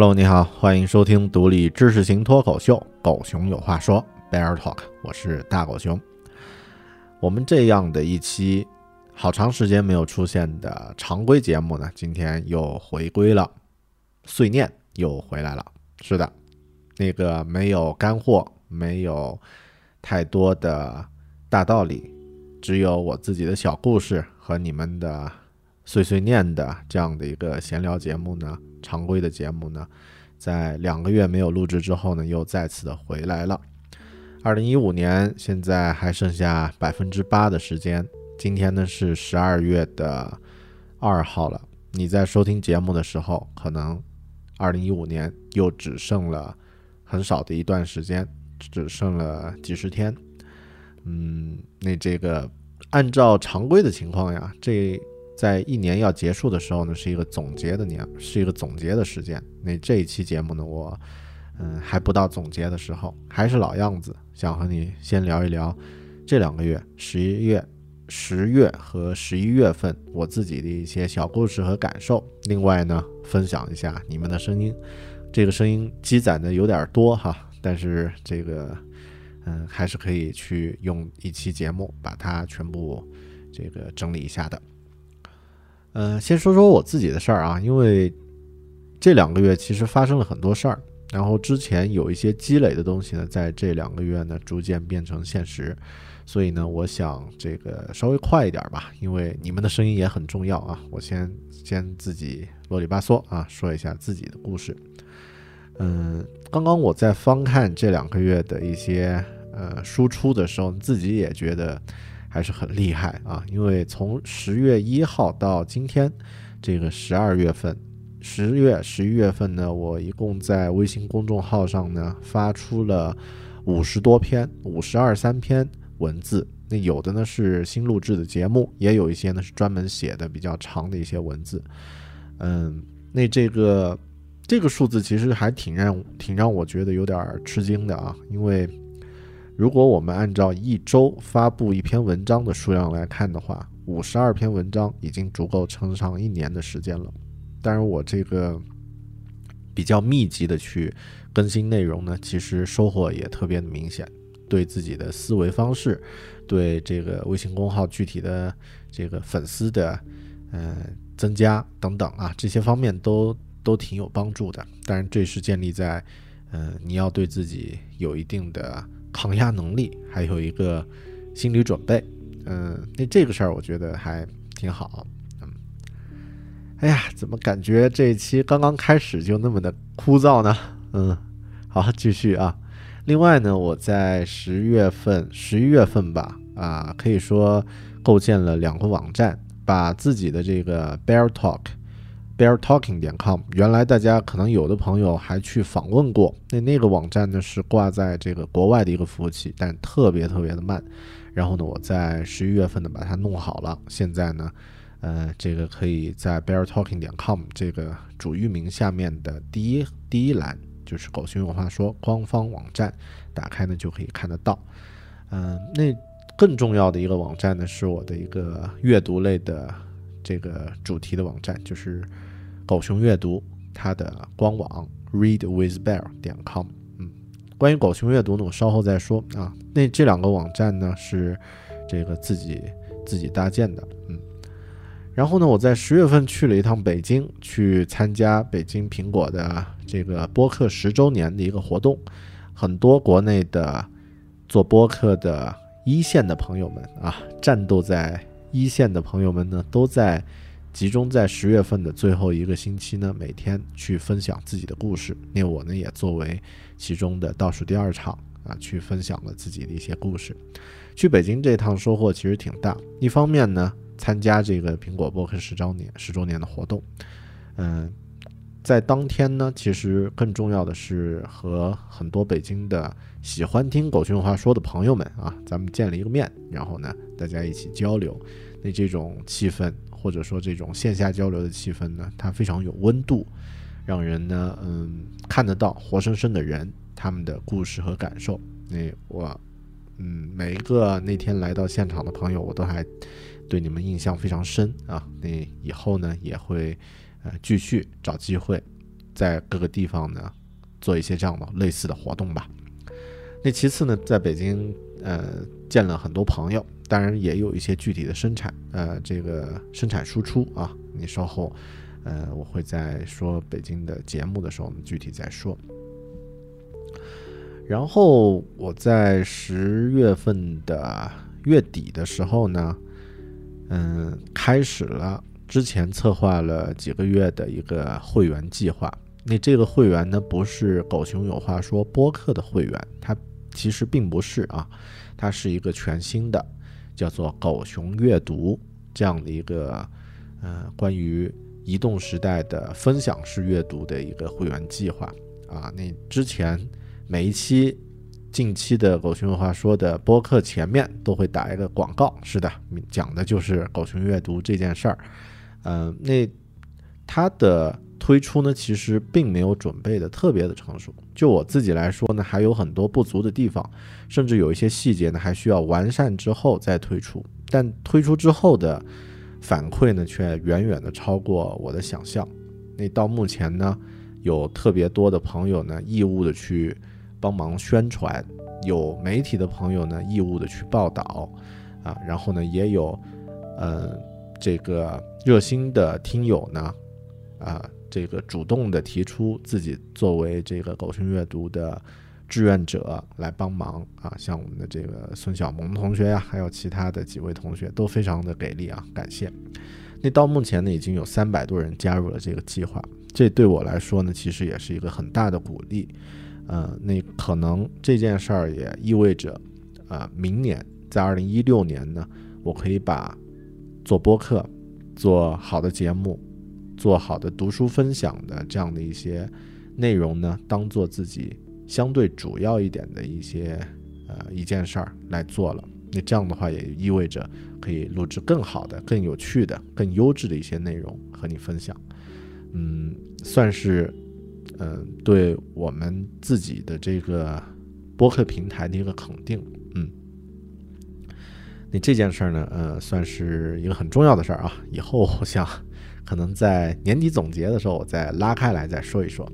Hello，你好，欢迎收听独立知识型脱口秀《狗熊有话说》（Bear Talk），我是大狗熊。我们这样的一期好长时间没有出现的常规节目呢，今天又回归了，碎念又回来了。是的，那个没有干货，没有太多的大道理，只有我自己的小故事和你们的碎碎念的这样的一个闲聊节目呢。常规的节目呢，在两个月没有录制之后呢，又再次的回来了。二零一五年现在还剩下百分之八的时间，今天呢是十二月的二号了。你在收听节目的时候，可能二零一五年又只剩了很少的一段时间，只剩了几十天。嗯，那这个按照常规的情况呀，这。在一年要结束的时候呢，是一个总结的年，是一个总结的时间。那这一期节目呢，我嗯还不到总结的时候，还是老样子，想和你先聊一聊这两个月，十一月、十月和十一月份我自己的一些小故事和感受。另外呢，分享一下你们的声音，这个声音积攒的有点多哈，但是这个嗯还是可以去用一期节目把它全部这个整理一下的。嗯，先说说我自己的事儿啊，因为这两个月其实发生了很多事儿，然后之前有一些积累的东西呢，在这两个月呢逐渐变成现实，所以呢，我想这个稍微快一点吧，因为你们的声音也很重要啊。我先先自己啰里吧嗦啊，说一下自己的故事。嗯，刚刚我在翻看这两个月的一些呃输出的时候，自己也觉得。还是很厉害啊！因为从十月一号到今天，这个十二月份、十月、十一月份呢，我一共在微信公众号上呢发出了五十多篇、五十二三篇文字。那有的呢是新录制的节目，也有一些呢是专门写的比较长的一些文字。嗯，那这个这个数字其实还挺让挺让我觉得有点吃惊的啊，因为。如果我们按照一周发布一篇文章的数量来看的话，五十二篇文章已经足够撑上一年的时间了。当然，我这个比较密集的去更新内容呢，其实收获也特别的明显，对自己的思维方式，对这个微信公号具体的这个粉丝的呃增加等等啊，这些方面都都挺有帮助的。当然，这是建立在嗯你要对自己有一定的。抗压能力，还有一个心理准备，嗯，那这个事儿我觉得还挺好。嗯，哎呀，怎么感觉这一期刚刚开始就那么的枯燥呢？嗯，好，继续啊。另外呢，我在十月份、十一月份吧，啊，可以说构建了两个网站，把自己的这个 Bear Talk。Beartalking 点 com，原来大家可能有的朋友还去访问过，那那个网站呢是挂在这个国外的一个服务器，但特别特别的慢。然后呢，我在十一月份呢把它弄好了，现在呢，呃，这个可以在 beartalking 点 com 这个主域名下面的第一第一栏就是狗熊有话说官方网站，打开呢就可以看得到。嗯，那更重要的一个网站呢是我的一个阅读类的这个主题的网站，就是。狗熊阅读，它的官网 readwithbear 点 com。嗯，关于狗熊阅读呢，我稍后再说啊。那这两个网站呢，是这个自己自己搭建的。嗯，然后呢，我在十月份去了一趟北京，去参加北京苹果的这个播客十周年的一个活动。很多国内的做播客的一线的朋友们啊，战斗在一线的朋友们呢，都在。集中在十月份的最后一个星期呢，每天去分享自己的故事。那我呢也作为其中的倒数第二场啊，去分享了自己的一些故事。去北京这趟收获其实挺大。一方面呢，参加这个苹果博客十周年十周年的活动，嗯，在当天呢，其实更重要的是和很多北京的喜欢听狗熊话说的朋友们啊，咱们见了一个面，然后呢，大家一起交流，那这种气氛。或者说这种线下交流的气氛呢，它非常有温度，让人呢，嗯，看得到活生生的人他们的故事和感受。那我，嗯，每一个那天来到现场的朋友，我都还对你们印象非常深啊。那以后呢，也会呃继续找机会在各个地方呢做一些这样的类似的活动吧。那其次呢，在北京呃见了很多朋友。当然也有一些具体的生产，呃，这个生产输出啊，你稍后，呃，我会在说北京的节目的时候，我们具体再说。然后我在十月份的月底的时候呢，嗯，开始了之前策划了几个月的一个会员计划。那这个会员呢，不是狗熊有话说播客的会员，它其实并不是啊，它是一个全新的。叫做狗熊阅读这样的一个，呃，关于移动时代的分享式阅读的一个会员计划啊。那之前每一期近期的狗熊有话说的播客前面都会打一个广告，是的，讲的就是狗熊阅读这件事儿。嗯，那它的。推出呢，其实并没有准备的特别的成熟。就我自己来说呢，还有很多不足的地方，甚至有一些细节呢，还需要完善之后再推出。但推出之后的反馈呢，却远远的超过我的想象。那到目前呢，有特别多的朋友呢，义务的去帮忙宣传；有媒体的朋友呢，义务的去报道。啊，然后呢，也有，呃，这个热心的听友呢，啊。这个主动的提出自己作为这个狗熊阅读的志愿者来帮忙啊，像我们的这个孙小萌同学呀，还有其他的几位同学都非常的给力啊，感谢。那到目前呢，已经有三百多人加入了这个计划，这对我来说呢，其实也是一个很大的鼓励。呃，那可能这件事儿也意味着，呃，明年在二零一六年呢，我可以把做播客、做好的节目。做好的读书分享的这样的一些内容呢，当做自己相对主要一点的一些呃一件事儿来做了。那这样的话也意味着可以录制更好的、更有趣的、更优质的一些内容和你分享。嗯，算是嗯对我们自己的这个播客平台的一个肯定。嗯，那这件事儿呢，呃，算是一个很重要的事儿啊。以后我想。可能在年底总结的时候，我再拉开来再说一说。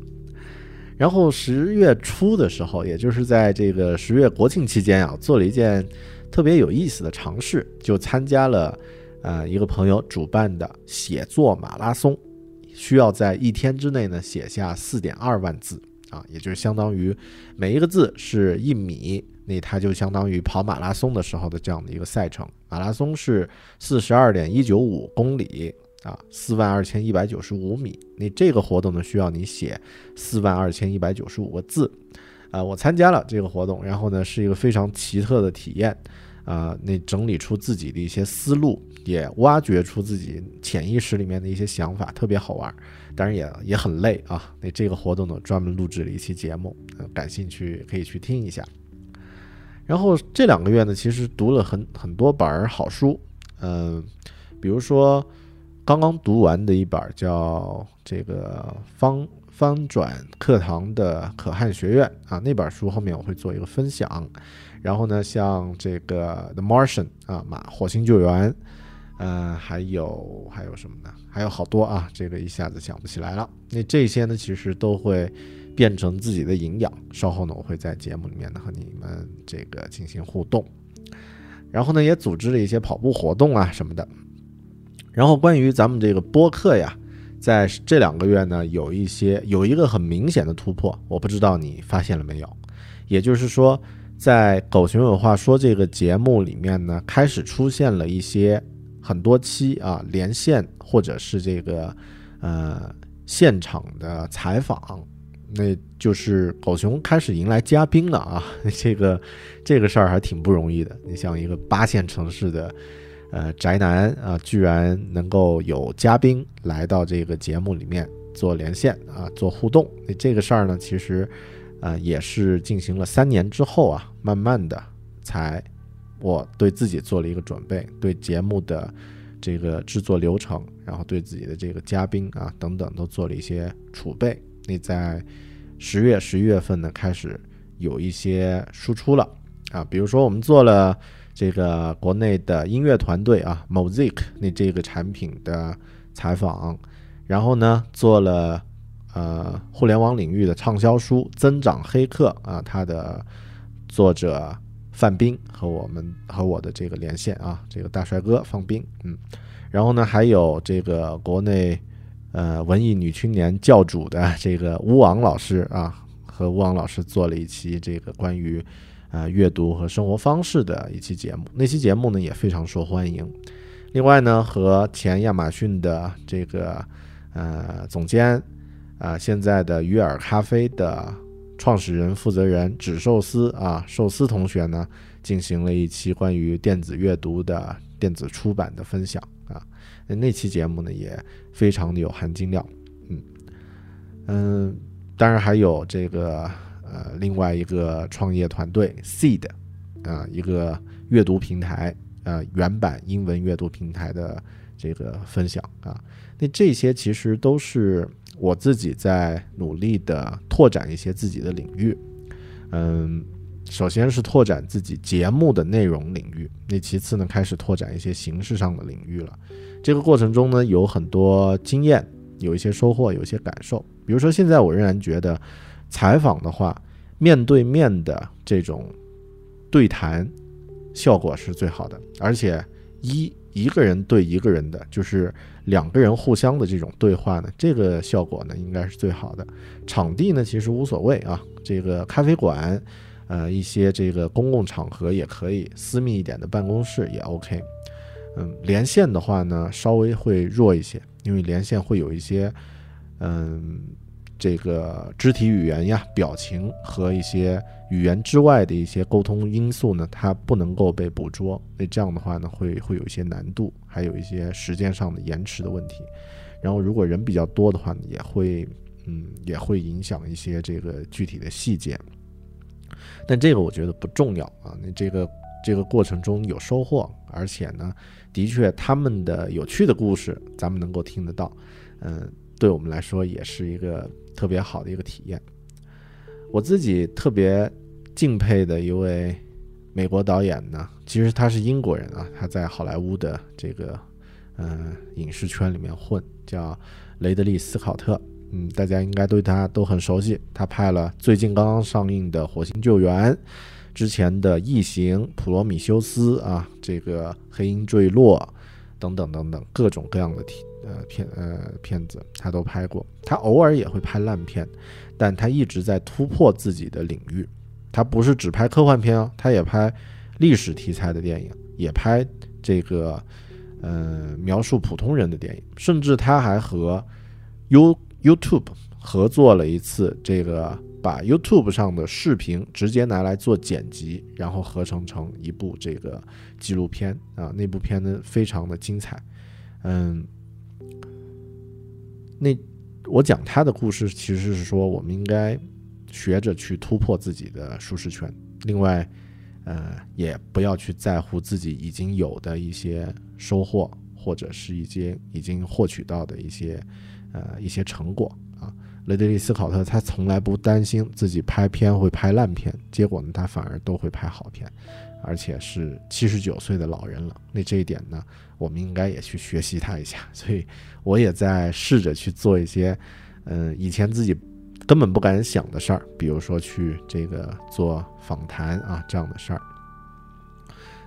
然后十月初的时候，也就是在这个十月国庆期间啊，做了一件特别有意思的尝试，就参加了呃一个朋友主办的写作马拉松，需要在一天之内呢写下四点二万字啊，也就是相当于每一个字是一米那它就相当于跑马拉松的时候的这样的一个赛程。马拉松是四十二点一九五公里啊，四万二千一百九十五米。那这个活动呢，需要你写四万二千一百九十五个字。啊，我参加了这个活动，然后呢，是一个非常奇特的体验。啊，那整理出自己的一些思路，也挖掘出自己潜意识里面的一些想法，特别好玩。当然也也很累啊。那这个活动呢，专门录制了一期节目，感兴趣可以去听一下。然后这两个月呢，其实读了很很多本儿好书，嗯，比如说刚刚读完的一本叫这个方方转课堂的可汗学院啊，那本书后面我会做一个分享。然后呢，像这个《The Martian》啊，马火星救援，呃，还有还有什么呢？还有好多啊，这个一下子想不起来了。那这些呢，其实都会。变成自己的营养。稍后呢，我会在节目里面呢和你们这个进行互动，然后呢，也组织了一些跑步活动啊什么的。然后关于咱们这个播客呀，在这两个月呢，有一些有一个很明显的突破，我不知道你发现了没有？也就是说，在《狗熊有话说》这个节目里面呢，开始出现了一些很多期啊连线或者是这个呃现场的采访。那就是狗熊开始迎来嘉宾了啊！这个这个事儿还挺不容易的。你像一个八线城市的呃宅男啊，居然能够有嘉宾来到这个节目里面做连线啊，做互动。那这个事儿呢，其实啊也是进行了三年之后啊，慢慢的才我对自己做了一个准备，对节目的这个制作流程，然后对自己的这个嘉宾啊等等都做了一些储备。那在十月、十一月份呢，开始有一些输出了啊，比如说我们做了这个国内的音乐团队啊，Mosaic 那这个产品的采访，然后呢做了呃互联网领域的畅销书《增长黑客》啊，它的作者范冰和我们和我的这个连线啊，这个大帅哥范冰，嗯，然后呢还有这个国内。呃，文艺女青年教主的这个吴昂老师啊，和吴昂老师做了一期这个关于呃阅读和生活方式的一期节目，那期节目呢也非常受欢迎。另外呢，和前亚马逊的这个呃总监啊，现在的鱼饵咖啡的创始人负责人纸寿司啊，寿司同学呢，进行了一期关于电子阅读的电子出版的分享啊。那期节目呢也非常的有含金量，嗯嗯，当然还有这个呃另外一个创业团队 Seed 啊一个阅读平台呃原版英文阅读平台的这个分享啊，那这些其实都是我自己在努力的拓展一些自己的领域，嗯，首先是拓展自己节目的内容领域，那其次呢开始拓展一些形式上的领域了。这个过程中呢，有很多经验，有一些收获，有一些感受。比如说，现在我仍然觉得，采访的话，面对面的这种对谈效果是最好的。而且，一一个人对一个人的，就是两个人互相的这种对话呢，这个效果呢，应该是最好的。场地呢，其实无所谓啊，这个咖啡馆，呃，一些这个公共场合也可以，私密一点的办公室也 OK。嗯，连线的话呢，稍微会弱一些，因为连线会有一些，嗯，这个肢体语言呀、表情和一些语言之外的一些沟通因素呢，它不能够被捕捉。那这样的话呢，会会有一些难度，还有一些时间上的延迟的问题。然后，如果人比较多的话呢，也会，嗯，也会影响一些这个具体的细节。但这个我觉得不重要啊，那这个。这个过程中有收获，而且呢，的确他们的有趣的故事，咱们能够听得到，嗯，对我们来说也是一个特别好的一个体验。我自己特别敬佩的一位美国导演呢，其实他是英国人啊，他在好莱坞的这个嗯影视圈里面混，叫雷德利·斯考特，嗯，大家应该对他都很熟悉，他拍了最近刚刚上映的《火星救援》。之前的《异形》《普罗米修斯》啊，这个《黑鹰坠落》等等等等各种各样的题呃片呃片子，他都拍过。他偶尔也会拍烂片，但他一直在突破自己的领域。他不是只拍科幻片啊，他也拍历史题材的电影，也拍这个呃描述普通人的电影，甚至他还和 You YouTube 合作了一次，这个把 YouTube 上的视频直接拿来做剪辑，然后合成成一部这个纪录片啊，那部片呢非常的精彩，嗯，那我讲他的故事其实是说我们应该。学着去突破自己的舒适圈，另外，呃，也不要去在乎自己已经有的一些收获，或者是一些已经获取到的一些，呃，一些成果啊。雷德利·斯考特他从来不担心自己拍片会拍烂片，结果呢，他反而都会拍好片，而且是七十九岁的老人了。那这一点呢，我们应该也去学习他一下。所以，我也在试着去做一些，嗯，以前自己。根本不敢想的事儿，比如说去这个做访谈啊这样的事儿。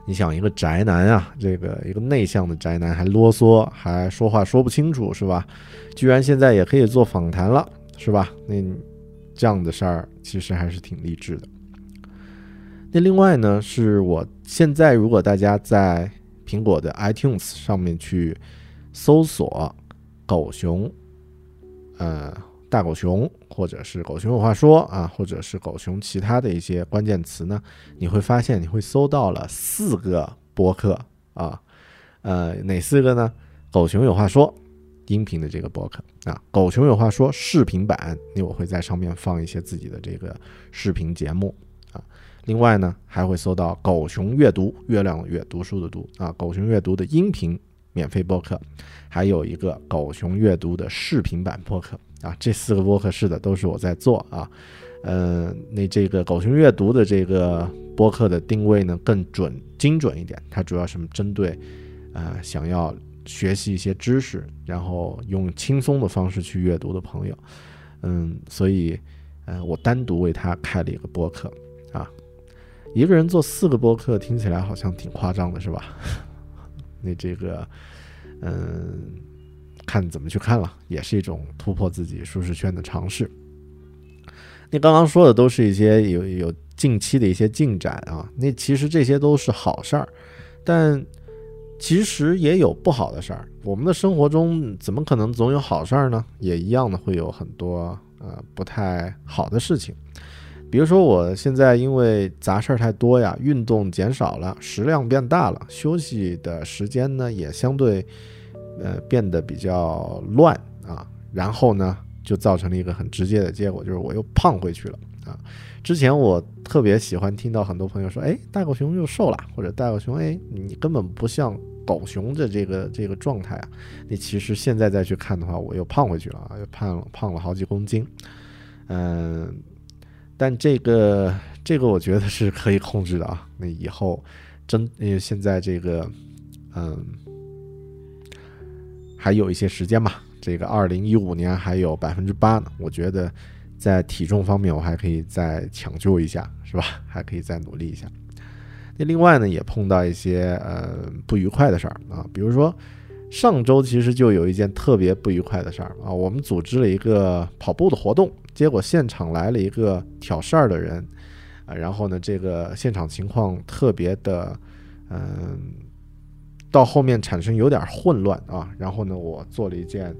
你想一个宅男啊，这个一个内向的宅男还啰嗦，还说话说不清楚，是吧？居然现在也可以做访谈了，是吧？那这样的事儿其实还是挺励志的。那另外呢，是我现在如果大家在苹果的 iTunes 上面去搜索“狗熊”，呃。大狗熊，或者是狗熊有话说啊，或者是狗熊其他的一些关键词呢，你会发现你会搜到了四个播客啊，呃，哪四个呢？狗熊有话说音频的这个播客啊，狗熊有话说视频版，那我会在上面放一些自己的这个视频节目。另外呢，还会搜到狗熊阅读，月亮阅，读书的读啊，狗熊阅读的音频免费播客，还有一个狗熊阅读的视频版播客。啊，这四个播客是的，都是我在做啊。嗯，那这个狗熊阅读的这个播客的定位呢更准、精准一点，它主要是针对呃想要学习一些知识，然后用轻松的方式去阅读的朋友。嗯，所以呃我单独为他开了一个播客啊。一个人做四个播客听起来好像挺夸张的，是吧？那这个嗯。看怎么去看了，也是一种突破自己舒适圈的尝试。那刚刚说的都是一些有有近期的一些进展啊，那其实这些都是好事儿，但其实也有不好的事儿。我们的生活中怎么可能总有好事儿呢？也一样的会有很多呃不太好的事情。比如说我现在因为杂事儿太多呀，运动减少了，食量变大了，休息的时间呢也相对。呃，变得比较乱啊，然后呢，就造成了一个很直接的结果，就是我又胖回去了啊。之前我特别喜欢听到很多朋友说，哎，大狗熊又瘦了，或者大狗熊，哎，你根本不像狗熊的这个这个状态啊。你其实现在再去看的话，我又胖回去了啊，又胖胖了好几公斤。嗯，但这个这个我觉得是可以控制的啊。那以后真因为现在这个，嗯。还有一些时间吧，这个二零一五年还有百分之八呢。我觉得在体重方面，我还可以再抢救一下，是吧？还可以再努力一下。那另外呢，也碰到一些呃不愉快的事儿啊，比如说上周其实就有一件特别不愉快的事儿啊，我们组织了一个跑步的活动，结果现场来了一个挑事儿的人啊，然后呢，这个现场情况特别的嗯。到后面产生有点混乱啊，然后呢，我做了一件，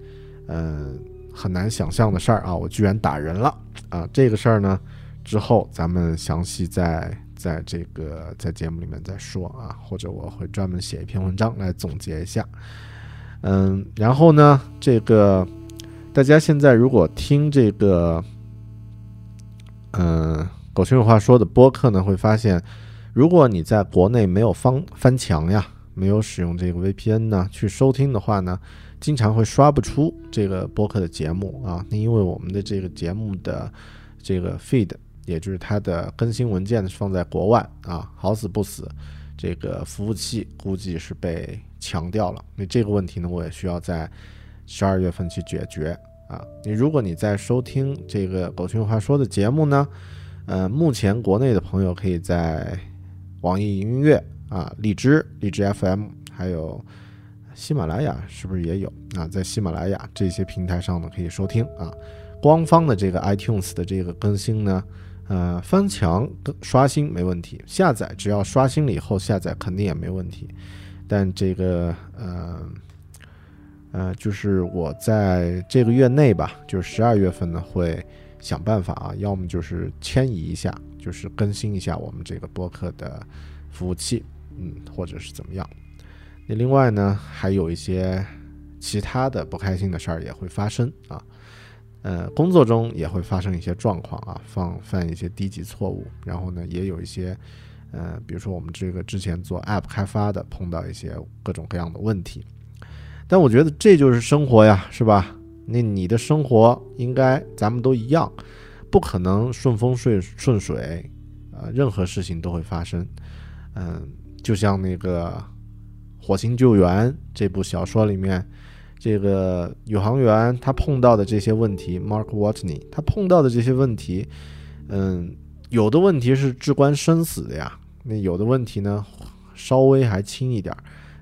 嗯，很难想象的事儿啊，我居然打人了啊！这个事儿呢，之后咱们详细在在这个在节目里面再说啊，或者我会专门写一篇文章来总结一下。嗯，然后呢，这个大家现在如果听这个，嗯，狗熊有话说的播客呢，会发现，如果你在国内没有翻翻墙呀。没有使用这个 VPN 呢，去收听的话呢，经常会刷不出这个播客的节目啊。那因为我们的这个节目的这个 feed，也就是它的更新文件是放在国外啊，好死不死，这个服务器估计是被强调了。那这个问题呢，我也需要在十二月份去解决啊。你如果你在收听这个狗熊话说的节目呢，呃，目前国内的朋友可以在网易云音乐。啊，荔枝、荔枝 FM，还有喜马拉雅，是不是也有啊？在喜马拉雅这些平台上呢，可以收听啊。官方的这个 iTunes 的这个更新呢，呃，翻墙刷新没问题，下载只要刷新了以后下载肯定也没问题。但这个呃呃，就是我在这个月内吧，就是十二月份呢，会想办法啊，要么就是迁移一下，就是更新一下我们这个播客的服务器，嗯，或者是怎么样。那另外呢，还有一些其他的不开心的事儿也会发生啊。呃，工作中也会发生一些状况啊，犯犯一些低级错误，然后呢，也有一些，呃，比如说我们这个之前做 App 开发的，碰到一些各种各样的问题，但我觉得这就是生活呀，是吧？那你的生活应该咱们都一样，不可能顺风顺顺水，呃，任何事情都会发生，嗯，就像那个《火星救援》这部小说里面。这个宇航员他碰到的这些问题，Mark Watney 他碰到的这些问题，嗯，有的问题是至关生死的呀，那有的问题呢，稍微还轻一点，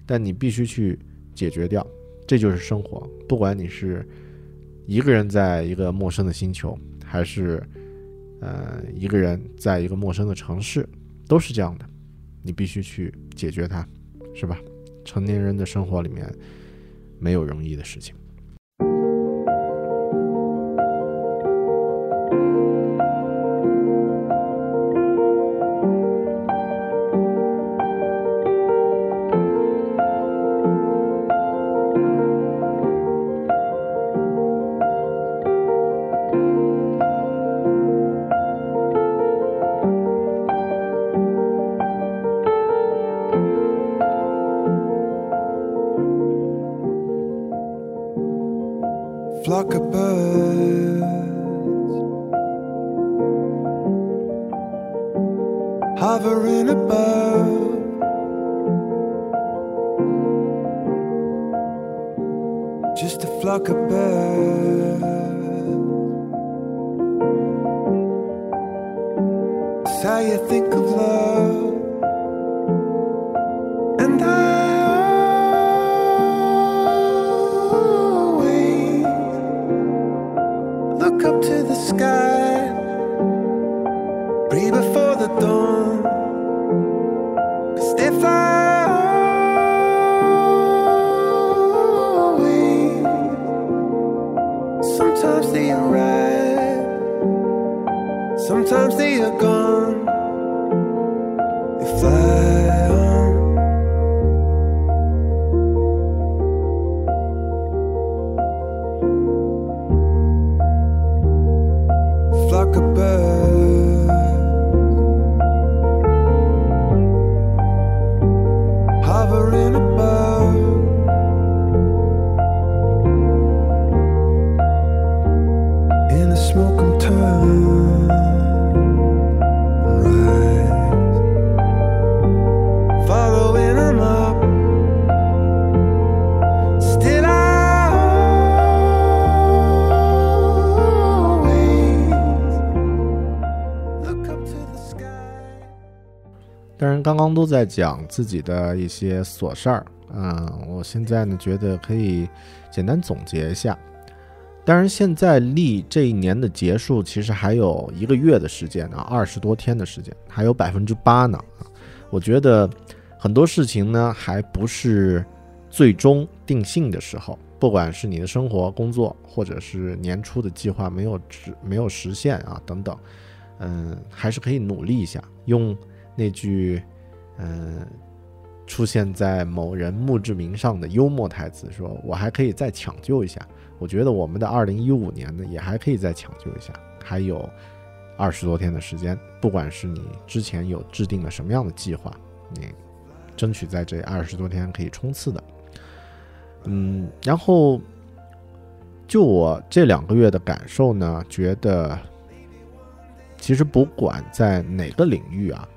但你必须去解决掉，这就是生活。不管你是一个人在一个陌生的星球，还是呃一个人在一个陌生的城市，都是这样的，你必须去解决它，是吧？成年人的生活里面。没有容易的事情。当然刚刚都在讲自己的一些琐事儿，嗯，我现在呢觉得可以简单总结一下。当然，现在离这一年的结束其实还有一个月的时间啊，二十多天的时间，还有百分之八呢。我觉得很多事情呢还不是最终定性的时候，不管是你的生活、工作，或者是年初的计划没有实没有实现啊等等，嗯，还是可以努力一下，用那句。嗯，出现在某人墓志铭上的幽默台词，说我还可以再抢救一下。我觉得我们的二零一五年呢，也还可以再抢救一下，还有二十多天的时间。不管是你之前有制定了什么样的计划，你争取在这二十多天可以冲刺的。嗯，然后就我这两个月的感受呢，觉得其实不管在哪个领域啊。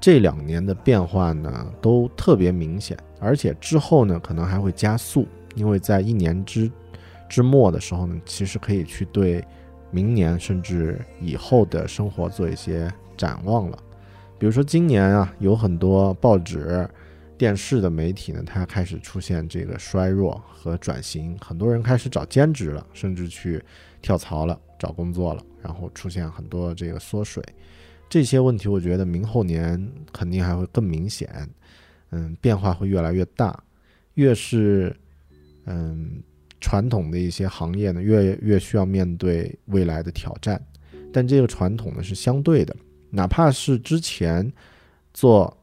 这两年的变化呢，都特别明显，而且之后呢，可能还会加速，因为在一年之之末的时候呢，其实可以去对明年甚至以后的生活做一些展望了。比如说今年啊，有很多报纸，电视的媒体呢，它开始出现这个衰弱和转型，很多人开始找兼职了，甚至去跳槽了，找工作了，然后出现很多这个缩水，这些问题，我觉得明后年肯定还会更明显，嗯，变化会越来越大，越是嗯传统的一些行业呢，越越需要面对未来的挑战，但这个传统呢是相对的，哪怕是之前做。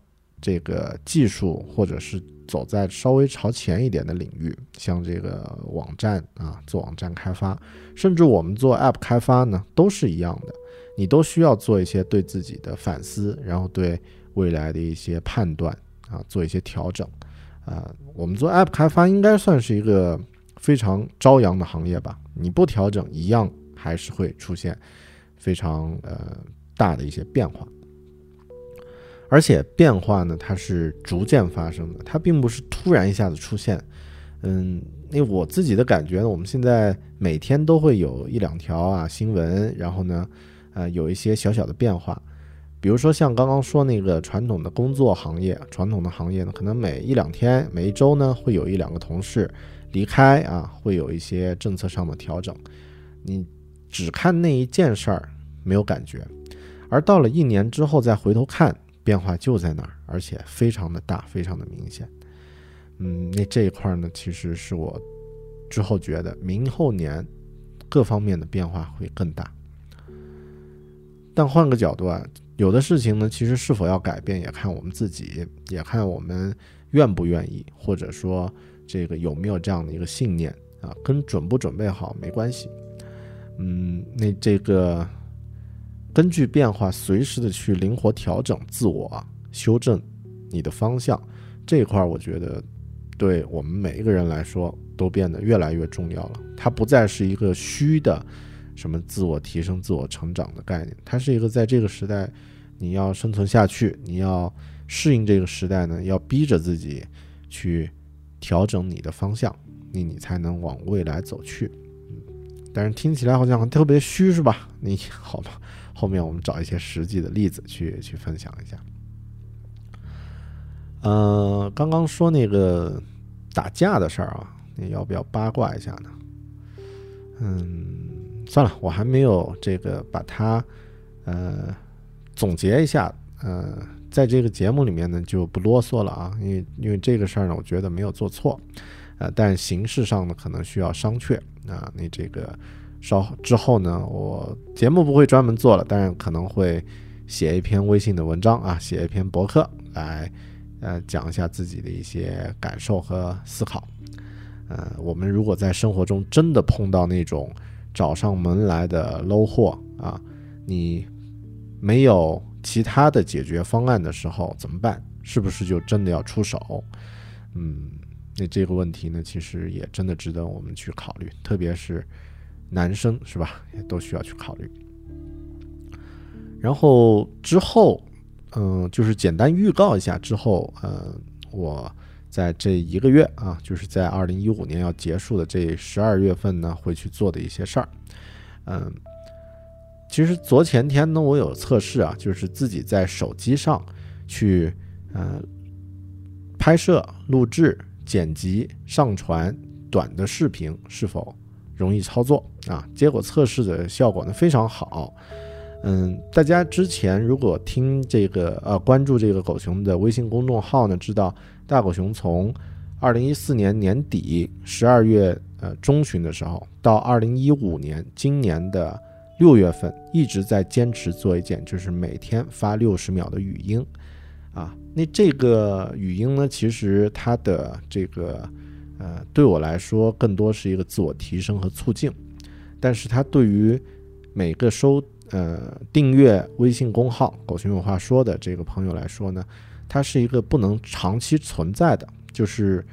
这个技术，或者是走在稍微朝前一点的领域，像这个网站啊，做网站开发，甚至我们做 App 开发呢，都是一样的。你都需要做一些对自己的反思，然后对未来的一些判断啊，做一些调整。啊，我们做 App 开发应该算是一个非常朝阳的行业吧？你不调整，一样还是会出现非常呃大的一些变化。而且变化呢，它是逐渐发生的，它并不是突然一下子出现。嗯，那我自己的感觉呢，我们现在每天都会有一两条啊新闻，然后呢，呃，有一些小小的变化。比如说像刚刚说那个传统的工作行业，传统的行业呢，可能每一两天、每一周呢，会有一两个同事离开啊，会有一些政策上的调整。你只看那一件事儿没有感觉，而到了一年之后再回头看。变化就在那儿，而且非常的大，非常的明显。嗯，那这一块呢，其实是我之后觉得明后年各方面的变化会更大。但换个角度啊，有的事情呢，其实是否要改变，也看我们自己，也看我们愿不愿意，或者说这个有没有这样的一个信念啊，跟准不准备好没关系。嗯，那这个。根据变化，随时的去灵活调整自我，修正你的方向，这一块我觉得对我们每一个人来说都变得越来越重要了。它不再是一个虚的什么自我提升、自我成长的概念，它是一个在这个时代你要生存下去，你要适应这个时代呢，要逼着自己去调整你的方向，你你才能往未来走去。但是听起来好像特别虚，是吧？你好吧。后面我们找一些实际的例子去去分享一下。呃，刚刚说那个打架的事儿啊，你要不要八卦一下呢？嗯，算了，我还没有这个把它呃总结一下。呃，在这个节目里面呢，就不啰嗦了啊，因为因为这个事儿呢，我觉得没有做错，呃，但形式上呢，可能需要商榷啊，你这个。稍之后呢，我节目不会专门做了，但是可能会写一篇微信的文章啊，写一篇博客来，呃，讲一下自己的一些感受和思考。呃，我们如果在生活中真的碰到那种找上门来的 low 货啊，你没有其他的解决方案的时候怎么办？是不是就真的要出手？嗯，那这个问题呢，其实也真的值得我们去考虑，特别是。男生是吧，也都需要去考虑。然后之后，嗯，就是简单预告一下之后，嗯，我在这一个月啊，就是在二零一五年要结束的这十二月份呢，会去做的一些事儿。嗯，其实昨前天呢，我有测试啊，就是自己在手机上去，嗯，拍摄、录制、剪辑、上传短的视频是否。容易操作啊，结果测试的效果呢非常好。嗯，大家之前如果听这个呃关注这个狗熊的微信公众号呢，知道大狗熊从二零一四年年底十二月呃中旬的时候，到二零一五年今年的六月份，一直在坚持做一件，就是每天发六十秒的语音啊。那这个语音呢，其实它的这个。呃，对我来说，更多是一个自我提升和促进，但是它对于每个收呃订阅微信公号“狗熊有话说”的这个朋友来说呢，它是一个不能长期存在的，就是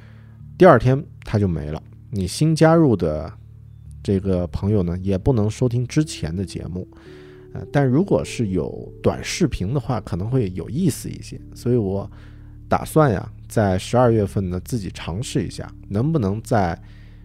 第二天它就没了。你新加入的这个朋友呢，也不能收听之前的节目，呃，但如果是有短视频的话，可能会有意思一些，所以我打算呀。在十二月份呢，自己尝试一下，能不能在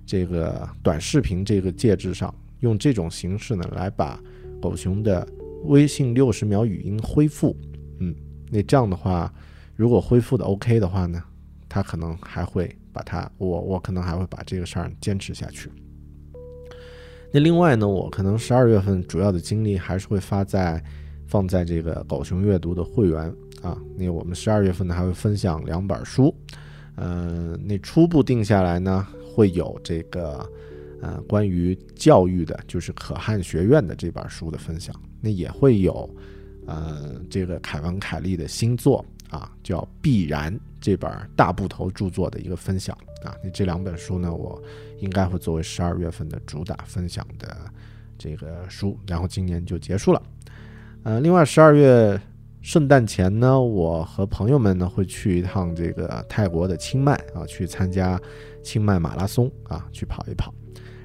这个短视频这个介质上，用这种形式呢，来把狗熊的微信六十秒语音恢复。嗯，那这样的话，如果恢复的 OK 的话呢，他可能还会把它，我我可能还会把这个事儿坚持下去。那另外呢，我可能十二月份主要的精力还是会发在放在这个狗熊阅读的会员啊。那我们十二月份呢还会分享两本书，嗯，那初步定下来呢会有这个呃关于教育的，就是可汗学院的这本书的分享。那也会有呃这个凯文凯利的新作啊，叫《必然》这本大部头著作的一个分享啊。那这两本书呢，我。应该会作为十二月份的主打分享的这个书，然后今年就结束了。呃，另外十二月圣诞前呢，我和朋友们呢会去一趟这个泰国的清迈啊，去参加清迈马拉松啊，去跑一跑。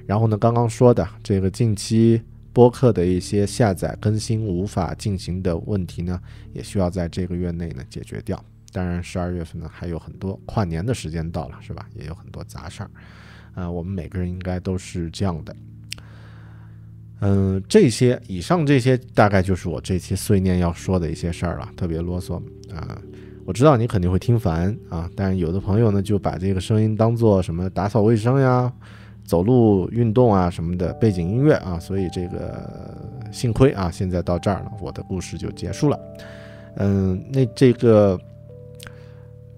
然后呢，刚刚说的这个近期播客的一些下载更新无法进行的问题呢，也需要在这个月内呢解决掉。当然，十二月份呢还有很多跨年的时间到了，是吧？也有很多杂事儿。啊，我们每个人应该都是这样的。嗯，这些以上这些大概就是我这期碎念要说的一些事儿了，特别啰嗦啊。我知道你肯定会听烦啊，但是有的朋友呢就把这个声音当做什么打扫卫生呀、走路运动啊什么的背景音乐啊，所以这个幸亏啊，现在到这儿了，我的故事就结束了。嗯，那这个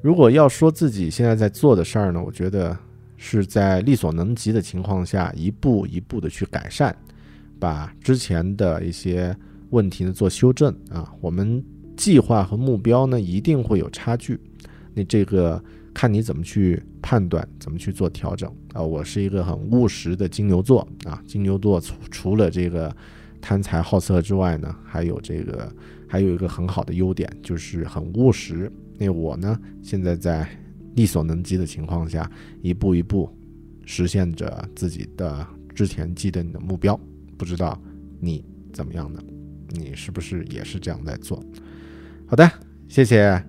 如果要说自己现在在做的事儿呢，我觉得。是在力所能及的情况下，一步一步的去改善，把之前的一些问题呢做修正啊。我们计划和目标呢一定会有差距，那这个看你怎么去判断，怎么去做调整啊。我是一个很务实的金牛座啊，金牛座除除了这个贪财好色之外呢，还有这个还有一个很好的优点，就是很务实。那我呢，现在在。力所能及的情况下，一步一步实现着自己的之前既定的目标。不知道你怎么样呢？你是不是也是这样在做？好的，谢谢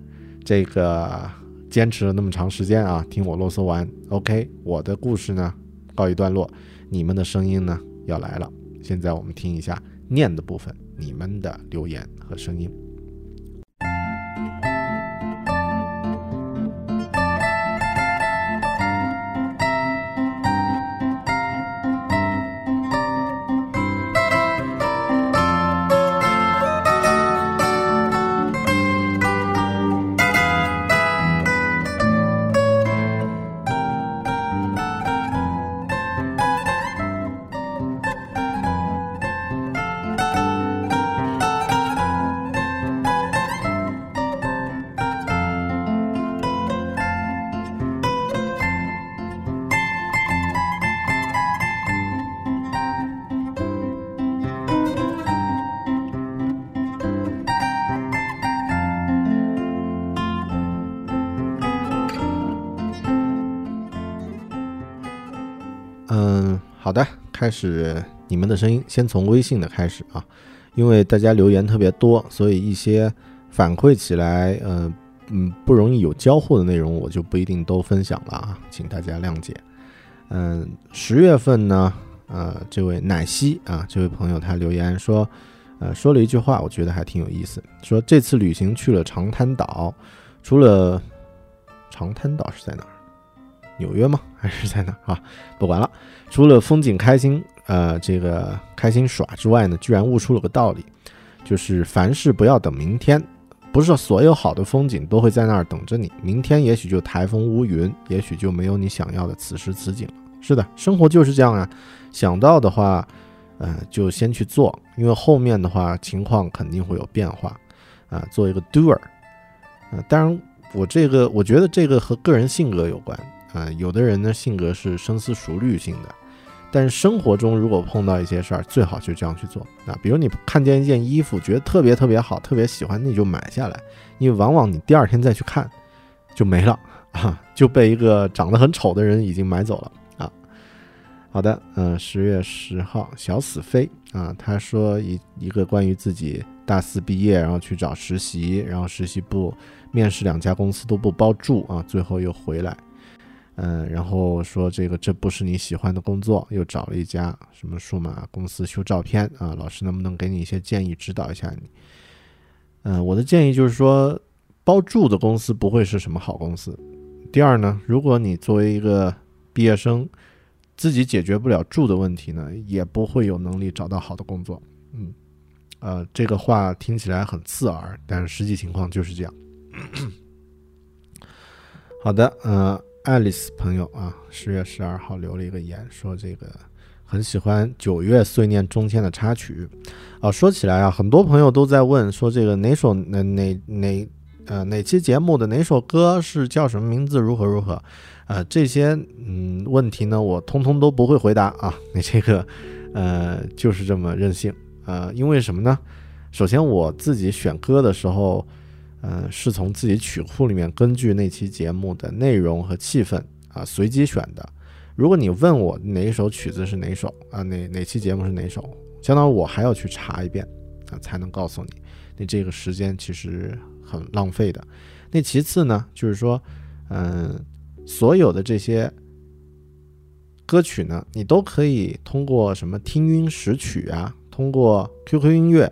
这个坚持了那么长时间啊，听我啰嗦完。OK，我的故事呢告一段落，你们的声音呢要来了。现在我们听一下念的部分，你们的留言和声音。开始你们的声音，先从微信的开始啊，因为大家留言特别多，所以一些反馈起来，呃，嗯，不容易有交互的内容，我就不一定都分享了啊，请大家谅解。嗯，十月份呢，呃，这位奶昔啊，这位朋友他留言说，呃，说了一句话，我觉得还挺有意思，说这次旅行去了长滩岛，除了长滩岛是在哪儿？纽约吗？还是在哪啊？不管了。除了风景开心，呃，这个开心耍之外呢，居然悟出了个道理，就是凡事不要等明天，不是所有好的风景都会在那儿等着你。明天也许就台风乌云，也许就没有你想要的此时此景了。是的，生活就是这样啊。想到的话，呃，就先去做，因为后面的话情况肯定会有变化啊。做一个 doer，呃，当然我这个我觉得这个和个人性格有关。啊，有的人呢性格是深思熟虑性的，但是生活中如果碰到一些事儿，最好就这样去做啊。比如你看见一件衣服，觉得特别特别好，特别喜欢，你就买下来，因为往往你第二天再去看，就没了啊，就被一个长得很丑的人已经买走了啊。好的，嗯，十月十号，小死飞啊，他说一一个关于自己大四毕业，然后去找实习，然后实习部面试两家公司都不包住啊，最后又回来。嗯，然后说这个这不是你喜欢的工作，又找了一家什么数码公司修照片啊，老师能不能给你一些建议，指导一下你？嗯，我的建议就是说，包住的公司不会是什么好公司，第二呢，如果你作为一个毕业生，自己解决不了住的问题呢，也不会有能力找到好的工作。嗯，呃，这个话听起来很刺耳，但是实际情况就是这样。好的，呃，爱丽丝朋友啊，十月十二号留了一个言，说这个很喜欢九月碎念中间的插曲。啊，说起来啊，很多朋友都在问说这个哪首哪哪哪呃哪期节目的哪首歌是叫什么名字，如何如何。呃，这些嗯问题呢，我通通都不会回答啊。你这个，呃，就是这么任性。呃，因为什么呢？首先我自己选歌的时候，呃，是从自己曲库里面根据那期节目的内容和气氛啊随机选的。如果你问我哪一首曲子是哪首啊，哪哪期节目是哪首，相当于我还要去查一遍啊，才能告诉你。那这个时间其实很浪费的。那其次呢，就是说，嗯。所有的这些歌曲呢，你都可以通过什么听音识曲啊，通过 QQ 音乐、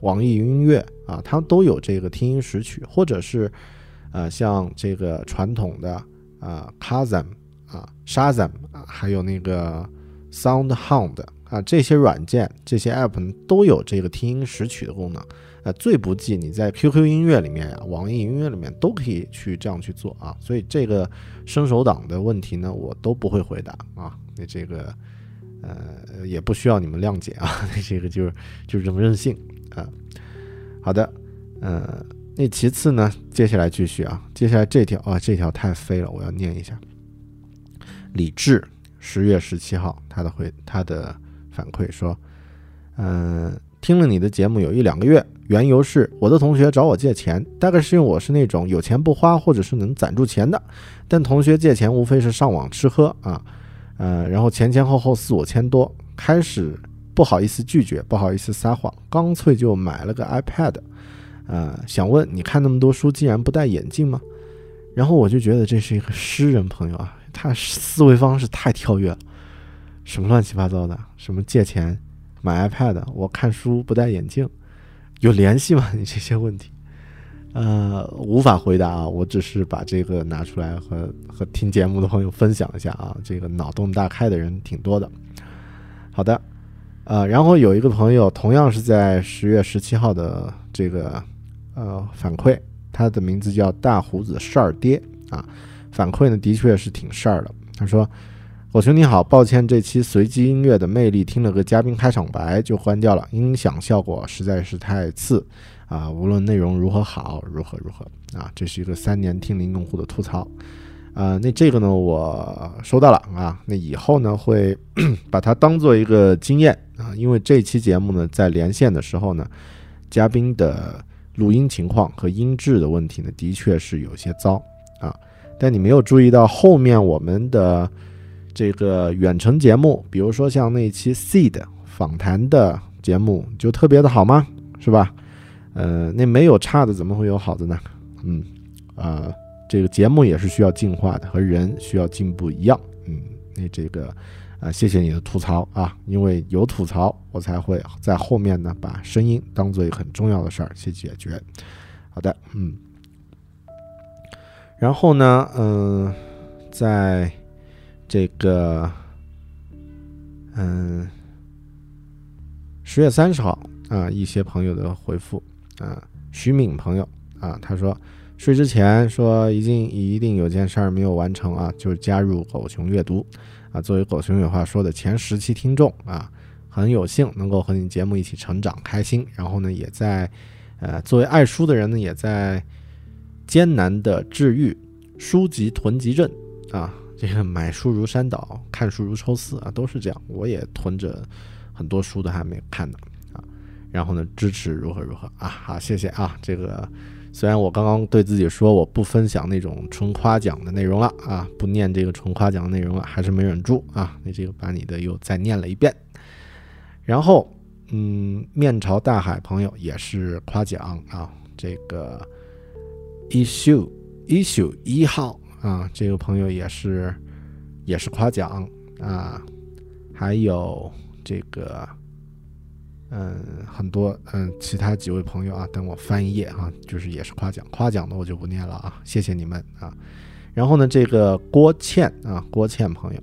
网易云音乐啊，它都有这个听音识曲，或者是呃像这个传统的啊 Kazam 啊 Shazam 啊，还有那个 SoundHound 啊这些软件、这些 App 都有这个听音识曲的功能。呃，最不济你在 QQ 音乐里面呀，网易音乐里面都可以去这样去做啊，所以这个伸手党的问题呢，我都不会回答啊。那这个呃也不需要你们谅解啊，那 这个就是就是这么任性啊。好的，呃，那其次呢，接下来继续啊，接下来这条啊，这条太飞了，我要念一下。李志十月十七号他的回他的反馈说，嗯。听了你的节目有一两个月，缘由是我的同学找我借钱，大概是因为我是那种有钱不花或者是能攒住钱的。但同学借钱无非是上网吃喝啊，呃，然后前前后后四五千多，开始不好意思拒绝，不好意思撒谎，干脆就买了个 iPad。呃，想问你看那么多书，竟然不戴眼镜吗？然后我就觉得这是一个诗人朋友啊，他思维方式太跳跃了，什么乱七八糟的，什么借钱。买 iPad，我看书不戴眼镜，有联系吗？你这些问题，呃，无法回答啊。我只是把这个拿出来和和听节目的朋友分享一下啊。这个脑洞大开的人挺多的。好的，呃，然后有一个朋友同样是在十月十七号的这个呃反馈，他的名字叫大胡子事儿爹啊。反馈呢的确是挺事儿的，他说。狗兄你好，抱歉这期随机音乐的魅力，听了个嘉宾开场白就关掉了，音响效果实在是太次啊！无论内容如何好，如何如何啊，这是一个三年听龄用户的吐槽啊。那这个呢，我收到了啊。那以后呢，会 把它当做一个经验因为这期节目呢，在连线的时候呢，嘉宾的录音情况和音质的问题呢，的确是有些糟啊。但你没有注意到后面我们的。这个远程节目，比如说像那期 Seed 访谈的节目，就特别的好吗？是吧？呃，那没有差的，怎么会有好的呢？嗯，啊，这个节目也是需要进化的，和人需要进步一样。嗯，那这个，啊，谢谢你的吐槽啊，因为有吐槽，我才会在后面呢把声音当做一个很重要的事儿去解决。好的，嗯，然后呢，嗯，在。这个，嗯，十月三十号啊，一些朋友的回复啊，徐敏朋友啊，他说睡之前说一定一定有件事儿没有完成啊，就是加入狗熊阅读啊，作为狗熊有话说的前十期听众啊，很有幸能够和你节目一起成长，开心。然后呢，也在呃，作为爱书的人呢，也在艰难的治愈书籍囤积症啊。这个买书如山倒，看书如抽丝啊，都是这样。我也囤着很多书都还没看呢啊。然后呢，支持如何如何啊？好，谢谢啊。这个虽然我刚刚对自己说我不分享那种纯夸奖的内容了啊，不念这个纯夸奖的内容了，还是没忍住啊。那这个把你的又再念了一遍。然后，嗯，面朝大海朋友也是夸奖啊。这个 issue issue 一号。啊，这个朋友也是，也是夸奖啊，还有这个，嗯，很多嗯，其他几位朋友啊，等我翻页啊，就是也是夸奖，夸奖的我就不念了啊，谢谢你们啊。然后呢，这个郭倩啊，郭倩朋友，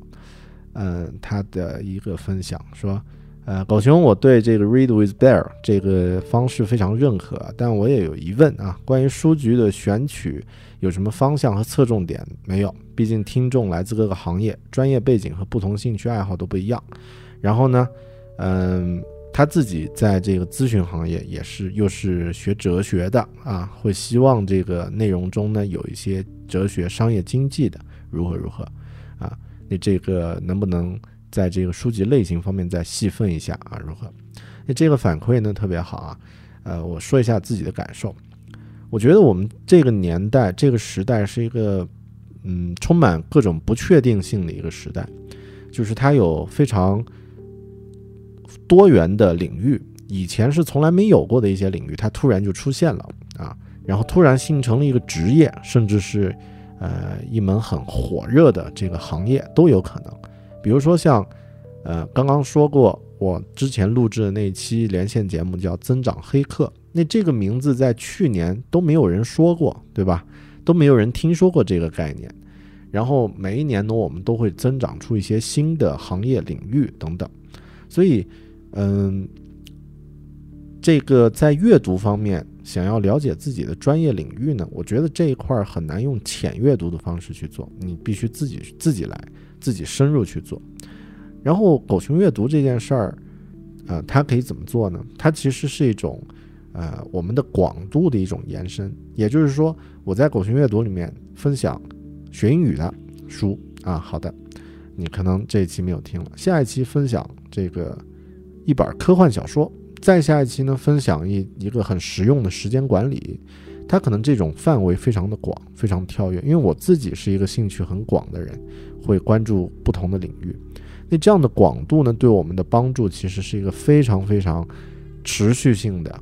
嗯，他的一个分享说，呃，狗熊，我对这个 Read with Bear 这个方式非常认可，但我也有疑问啊，关于书局的选取有什么方向和侧重点没有？毕竟听众来自各个行业、专业背景和不同兴趣爱好都不一样。然后呢，嗯。他自己在这个咨询行业也是，又是学哲学的啊，会希望这个内容中呢有一些哲学、商业、经济的如何如何啊？那这个能不能在这个书籍类型方面再细分一下啊？如何？那这个反馈呢特别好啊。呃，我说一下自己的感受，我觉得我们这个年代、这个时代是一个嗯充满各种不确定性的一个时代，就是它有非常。多元的领域，以前是从来没有过的一些领域，它突然就出现了啊，然后突然形成了一个职业，甚至是呃一门很火热的这个行业都有可能。比如说像呃刚刚说过，我之前录制的那期连线节目叫“增长黑客”，那这个名字在去年都没有人说过，对吧？都没有人听说过这个概念。然后每一年呢，我们都会增长出一些新的行业领域等等，所以。嗯，这个在阅读方面，想要了解自己的专业领域呢，我觉得这一块很难用浅阅读的方式去做，你必须自己自己来，自己深入去做。然后狗熊阅读这件事儿，呃，它可以怎么做呢？它其实是一种，呃，我们的广度的一种延伸。也就是说，我在狗熊阅读里面分享学英语的书啊，好的，你可能这一期没有听了，下一期分享这个。一本科幻小说，再下一期呢，分享一一个很实用的时间管理，它可能这种范围非常的广，非常跳跃。因为我自己是一个兴趣很广的人，会关注不同的领域。那这样的广度呢，对我们的帮助其实是一个非常非常持续性的，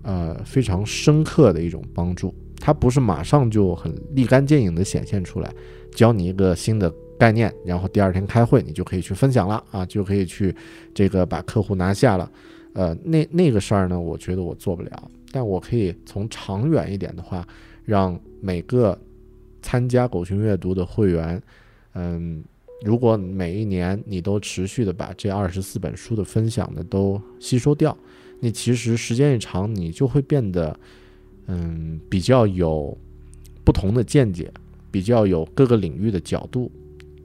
呃，非常深刻的一种帮助。它不是马上就很立竿见影的显现出来，教你一个新的。概念，然后第二天开会，你就可以去分享了啊，就可以去这个把客户拿下了。呃，那那个事儿呢，我觉得我做不了，但我可以从长远一点的话，让每个参加狗熊阅读的会员，嗯，如果每一年你都持续的把这二十四本书的分享呢都吸收掉，那其实时间一长，你就会变得，嗯，比较有不同的见解，比较有各个领域的角度。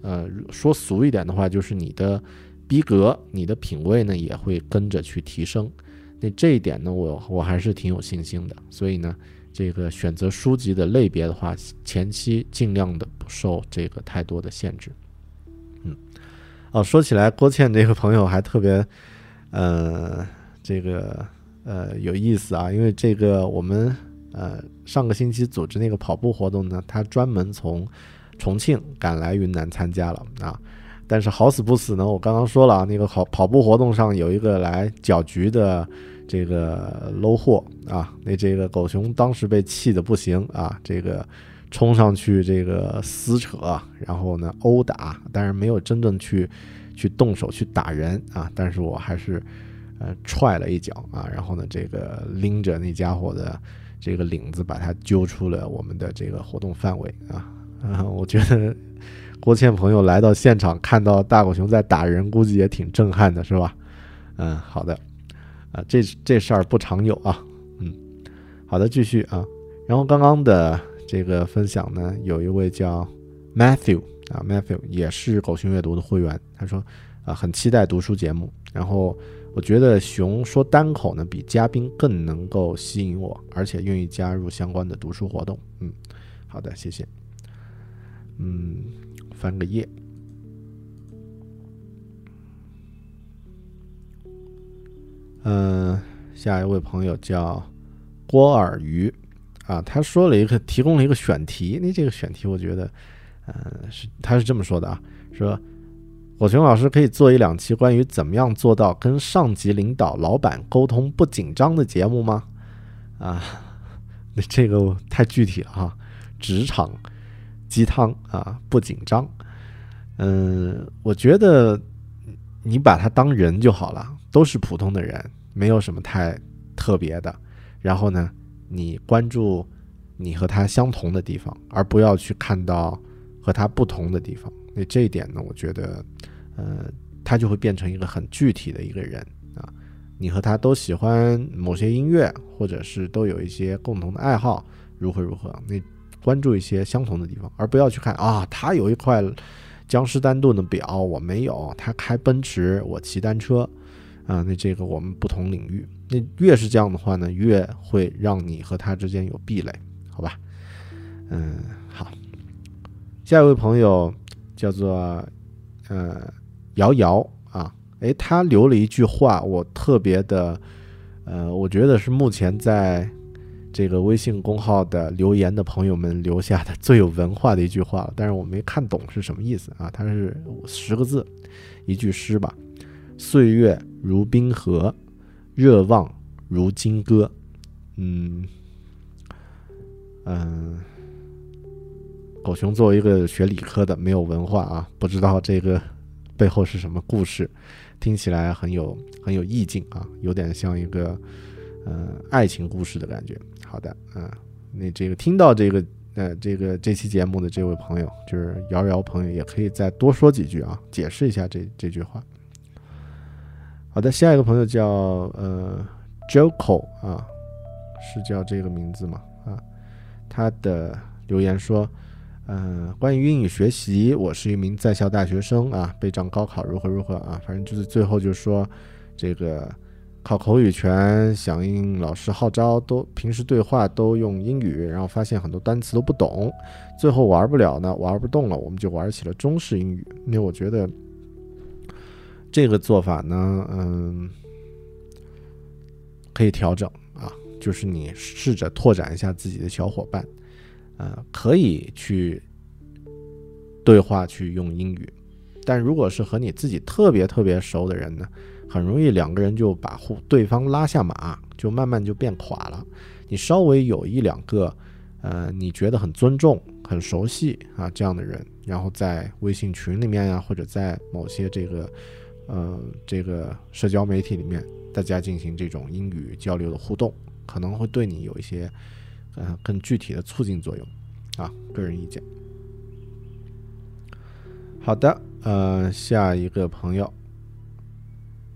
呃，说俗一点的话，就是你的逼格、你的品味呢，也会跟着去提升。那这一点呢，我我还是挺有信心的。所以呢，这个选择书籍的类别的话，前期尽量的不受这个太多的限制。嗯，哦，说起来，郭倩这个朋友还特别，呃，这个呃有意思啊，因为这个我们呃上个星期组织那个跑步活动呢，他专门从。重庆赶来云南参加了啊，但是好死不死呢，我刚刚说了啊，那个跑跑步活动上有一个来搅局的这个 low 货啊，那这个狗熊当时被气得不行啊，这个冲上去这个撕扯，然后呢殴打，但是没有真正去去动手去打人啊，但是我还是呃踹了一脚啊，然后呢这个拎着那家伙的这个领子把他揪出了我们的这个活动范围啊。啊，我觉得郭倩朋友来到现场看到大狗熊在打人，估计也挺震撼的，是吧？嗯，好的，啊，这这事儿不常有啊，嗯，好的，继续啊。然后刚刚的这个分享呢，有一位叫 Matthew 啊，Matthew 也是狗熊阅读的会员，他说啊，很期待读书节目。然后我觉得熊说单口呢，比嘉宾更能够吸引我，而且愿意加入相关的读书活动。嗯，好的，谢谢。嗯，翻个页。嗯，下一位朋友叫郭尔鱼啊，他说了一个，提供了一个选题。那这个选题，我觉得，嗯，是他是这么说的啊，说火熊老师可以做一两期关于怎么样做到跟上级领导、老板沟通不紧张的节目吗？啊，那这个太具体了哈，职场。鸡汤啊，不紧张。嗯，我觉得你把他当人就好了，都是普通的人，没有什么太特别的。然后呢，你关注你和他相同的地方，而不要去看到和他不同的地方。那这一点呢，我觉得，呃，他就会变成一个很具体的一个人啊。你和他都喜欢某些音乐，或者是都有一些共同的爱好，如何如何？那关注一些相同的地方，而不要去看啊，他有一块江诗丹顿的表，我没有；他开奔驰，我骑单车。啊，那这个我们不同领域，那越是这样的话呢，越会让你和他之间有壁垒，好吧？嗯，好。下一位朋友叫做呃瑶瑶啊，诶，他留了一句话，我特别的，呃，我觉得是目前在这个微信公号的留言的朋友们留下的最有文化的一句话，但是我没看懂是什么意思啊？它是十个字，一句诗吧。岁月如冰河，热望如金戈。嗯嗯，狗熊作为一个学理科的，没有文化啊，不知道这个背后是什么故事，听起来很有很有意境啊，有点像一个嗯爱情故事的感觉。好的，嗯，你这个听到这个呃这个这期节目的这位朋友，就是瑶瑶朋友，也可以再多说几句啊，解释一下这这句话。好的，下一个朋友叫呃 Joko 啊，是叫这个名字吗？啊，他的留言说，嗯，关于英语学习，我是一名在校大学生啊，备战高考如何如何啊，反正就是最后就说，这个考口语全响应老师号召，都平时对话都用英语，然后发现很多单词都不懂，最后玩不了呢，玩不动了，我们就玩起了中式英语，因为我觉得。这个做法呢，嗯，可以调整啊，就是你试着拓展一下自己的小伙伴，呃，可以去对话去用英语，但如果是和你自己特别特别熟的人呢，很容易两个人就把互对方拉下马，就慢慢就变垮了。你稍微有一两个，呃，你觉得很尊重、很熟悉啊这样的人，然后在微信群里面呀，或者在某些这个。呃，这个社交媒体里面，大家进行这种英语交流的互动，可能会对你有一些呃更具体的促进作用啊，个人意见。好的，呃，下一个朋友，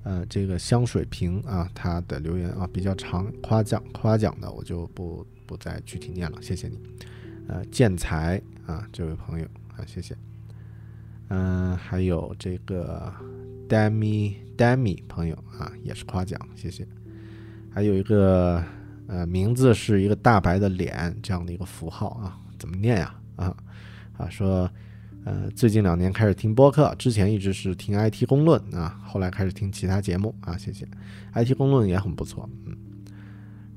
呃，这个香水瓶啊，他的留言啊比较长，夸奖夸奖的，我就不不再具体念了，谢谢你。呃，建材啊，这位朋友啊，谢谢。嗯，还有这个。Demi Demi 朋友啊，也是夸奖，谢谢。还有一个呃，名字是一个大白的脸这样的一个符号啊，怎么念呀？啊啊，说呃，最近两年开始听播客，之前一直是听 IT 公论啊，后来开始听其他节目啊，谢谢。IT 公论也很不错，嗯。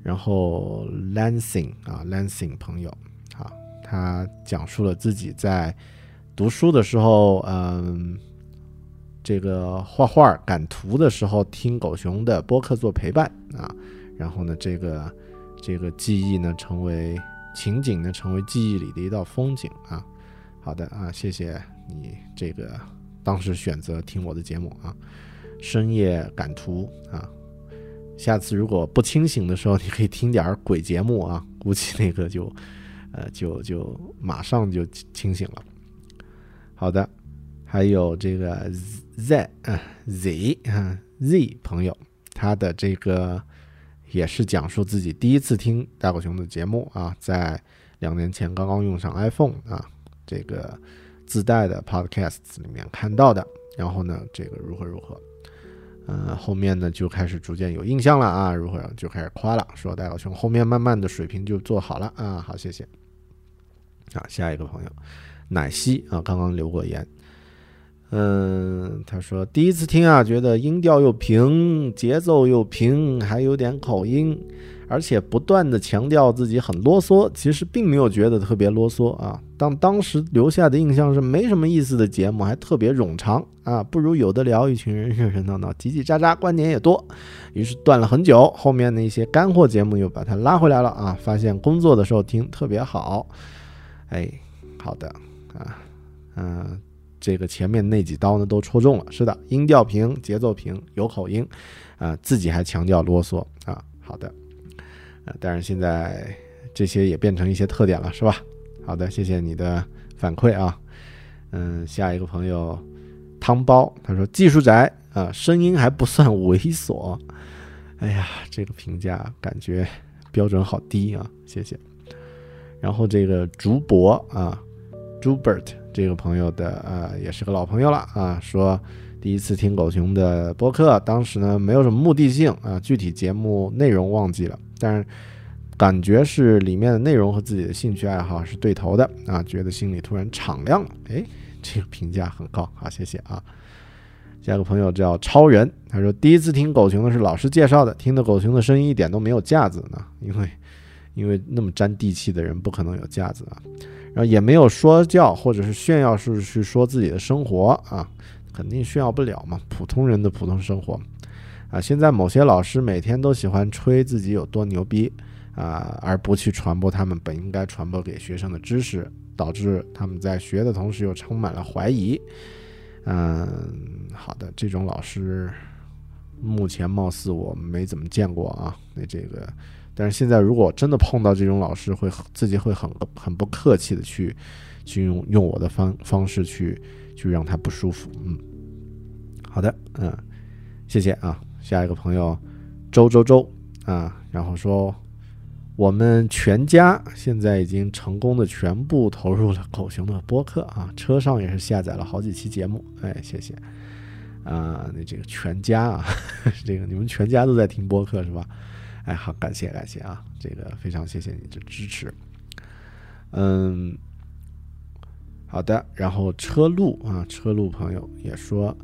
然后 Lansing 啊，Lansing 朋友啊，他讲述了自己在读书的时候，嗯。这个画画赶图的时候，听狗熊的播客做陪伴啊，然后呢，这个这个记忆呢，成为情景呢，成为记忆里的一道风景啊。好的啊，谢谢你这个当时选择听我的节目啊，深夜赶图啊，下次如果不清醒的时候，你可以听点鬼节目啊，估计那个就呃就就马上就清醒了。好的。还有这个 Z 啊 Z 啊 Z 朋友，他的这个也是讲述自己第一次听大狗熊的节目啊，在两年前刚刚用上 iPhone 啊，这个自带的 Podcasts 里面看到的，然后呢，这个如何如何，嗯，后面呢就开始逐渐有印象了啊，如何就开始夸了，说大狗熊后面慢慢的水平就做好了啊，好谢谢。啊，下一个朋友奶昔啊，刚刚留过言。嗯，他说第一次听啊，觉得音调又平，节奏又平，还有点口音，而且不断的强调自己很啰嗦。其实并没有觉得特别啰嗦啊，但当时留下的印象是没什么意思的节目，还特别冗长啊，不如有的聊，一群人热热闹闹，叽叽喳喳，观点也多。于是断了很久，后面那些干货节目又把它拉回来了啊，发现工作的时候听特别好。哎，好的啊，嗯。这个前面那几刀呢都戳中了，是的，音调平，节奏平，有口音，啊，自己还强调啰嗦啊，好的，呃，但是现在这些也变成一些特点了，是吧？好的，谢谢你的反馈啊。嗯，下一个朋友汤包他说技术宅啊，声音还不算猥琐。哎呀，这个评价感觉标准好低啊，谢谢。然后这个竹博啊，Jubert 这个朋友的呃也是个老朋友了啊，说第一次听狗熊的播客，当时呢没有什么目的性啊，具体节目内容忘记了，但是感觉是里面的内容和自己的兴趣爱好是对头的啊，觉得心里突然敞亮了。哎，这个评价很高，好，谢谢啊。下一个朋友叫超人，他说第一次听狗熊的是老师介绍的，听的狗熊的声音一点都没有架子呢，因为。因为那么沾地气的人不可能有架子啊，然后也没有说教或者是炫耀，是去说自己的生活啊，肯定炫耀不了嘛，普通人的普通生活啊。现在某些老师每天都喜欢吹自己有多牛逼啊，而不去传播他们本应该传播给学生的知识，导致他们在学的同时又充满了怀疑。嗯，好的，这种老师目前貌似我没怎么见过啊，那这个。但是现在，如果真的碰到这种老师，会自己会很很不客气的去去用用我的方方式去去让他不舒服。嗯，好的，嗯，谢谢啊。下一个朋友周周周啊，然后说我们全家现在已经成功的全部投入了狗熊的播客啊，车上也是下载了好几期节目。哎，谢谢啊，那这个全家啊，这个你们全家都在听播客是吧？哎，好，感谢感谢啊，这个非常谢谢你的支持。嗯，好的，然后车路啊，车路朋友也说，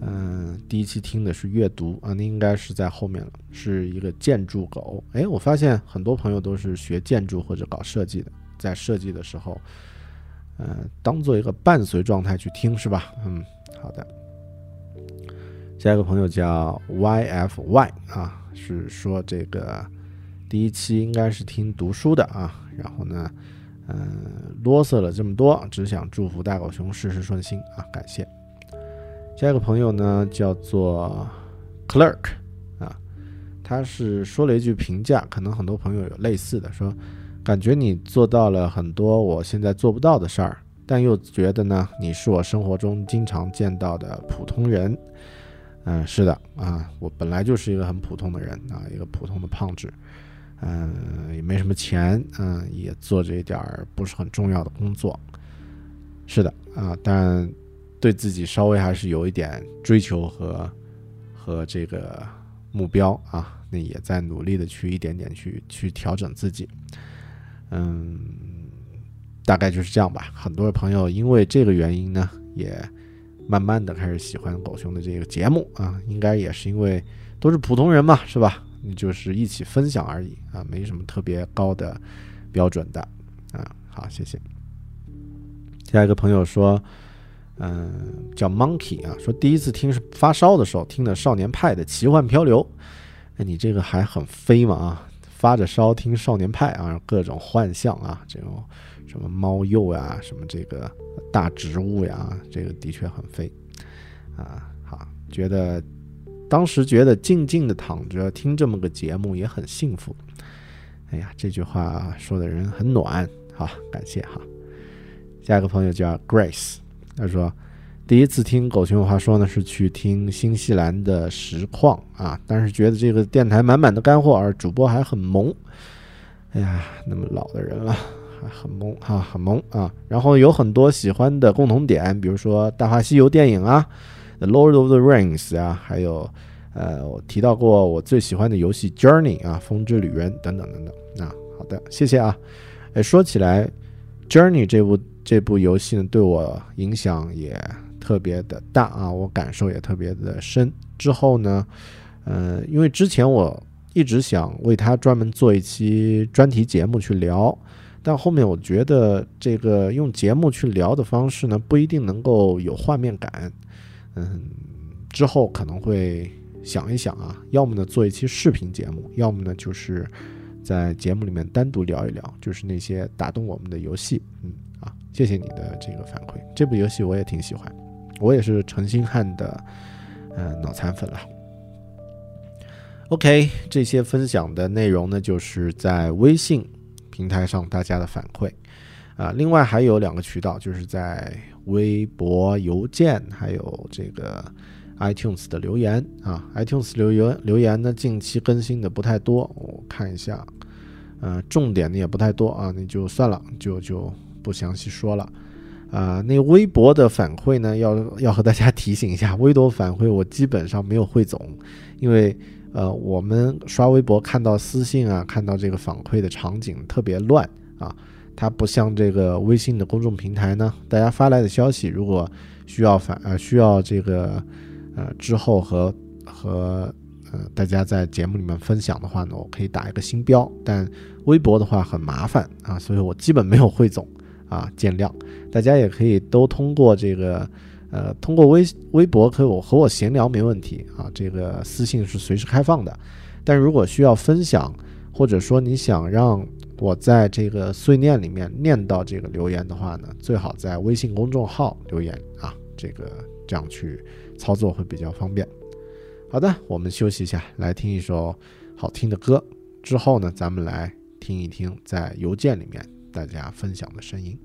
嗯，第一期听的是阅读啊，那应该是在后面了，是一个建筑狗。哎，我发现很多朋友都是学建筑或者搞设计的，在设计的时候，嗯，当做一个伴随状态去听是吧？嗯，好的。下一个朋友叫 YFY 啊。是说这个第一期应该是听读书的啊，然后呢，嗯，啰嗦了这么多，只想祝福大狗熊事事顺心啊，感谢。下一个朋友呢叫做 Clerk 啊，他是说了一句评价，可能很多朋友有类似的，说感觉你做到了很多我现在做不到的事儿，但又觉得呢你是我生活中经常见到的普通人。嗯，是的啊，我本来就是一个很普通的人啊，一个普通的胖子，嗯，也没什么钱，嗯，也做着一点儿不是很重要的工作，是的啊，但对自己稍微还是有一点追求和和这个目标啊，那也在努力的去一点点去去调整自己，嗯，大概就是这样吧。很多朋友因为这个原因呢，也。慢慢的开始喜欢狗熊的这个节目啊，应该也是因为都是普通人嘛，是吧？你就是一起分享而已啊，没什么特别高的标准的啊。好，谢谢。下一个朋友说，嗯，叫 Monkey 啊，说第一次听是发烧的时候听的少年派的《奇幻漂流》，哎，你这个还很飞嘛啊？发着烧听少年派啊，各种幻象啊，这种。什么猫鼬呀，什么这个大植物呀，这个的确很飞啊。好，觉得当时觉得静静的躺着听这么个节目也很幸福。哎呀，这句话说的人很暖，好，感谢哈。下一个朋友叫 Grace，他说第一次听狗熊有话说呢，是去听新西兰的实况啊，但是觉得这个电台满满的干货，而主播还很萌。哎呀，那么老的人了。还很萌哈，很萌啊！然后有很多喜欢的共同点，比如说《大话西游》电影啊，《The Lord of the Rings》啊，还有呃，我提到过我最喜欢的游戏《Journey》啊，《风之旅人》等等等等啊。好的，谢谢啊。哎，说起来，《Journey》这部这部游戏呢，对我影响也特别的大啊，我感受也特别的深。之后呢，嗯，因为之前我一直想为他专门做一期专题节目去聊。但后面我觉得这个用节目去聊的方式呢，不一定能够有画面感。嗯，之后可能会想一想啊，要么呢做一期视频节目，要么呢就是在节目里面单独聊一聊，就是那些打动我们的游戏。嗯啊，谢谢你的这个反馈，这部游戏我也挺喜欢，我也是陈星汉的呃脑残粉了。OK，这些分享的内容呢，就是在微信。平台上大家的反馈，啊，另外还有两个渠道，就是在微博、邮件，还有这个 iTunes 的留言啊。iTunes 留言留言呢，近期更新的不太多，我看一下，呃，重点的也不太多啊，那就算了，就就不详细说了。啊，那微博的反馈呢，要要和大家提醒一下，微博反馈我基本上没有汇总，因为呃，我们刷微博看到私信啊，看到这个反馈的场景特别乱啊。它不像这个微信的公众平台呢，大家发来的消息，如果需要反呃需要这个呃之后和和呃大家在节目里面分享的话呢，我可以打一个星标。但微博的话很麻烦啊，所以我基本没有汇总啊，见谅。大家也可以都通过这个呃通过微微博和我和我闲聊没问题啊，这个私信是随时开放的。但如果需要分享，或者说你想让我在这个碎念里面念到这个留言的话呢，最好在微信公众号留言啊，这个这样去操作会比较方便。好的，我们休息一下，来听一首好听的歌，之后呢，咱们来听一听在邮件里面大家分享的声音。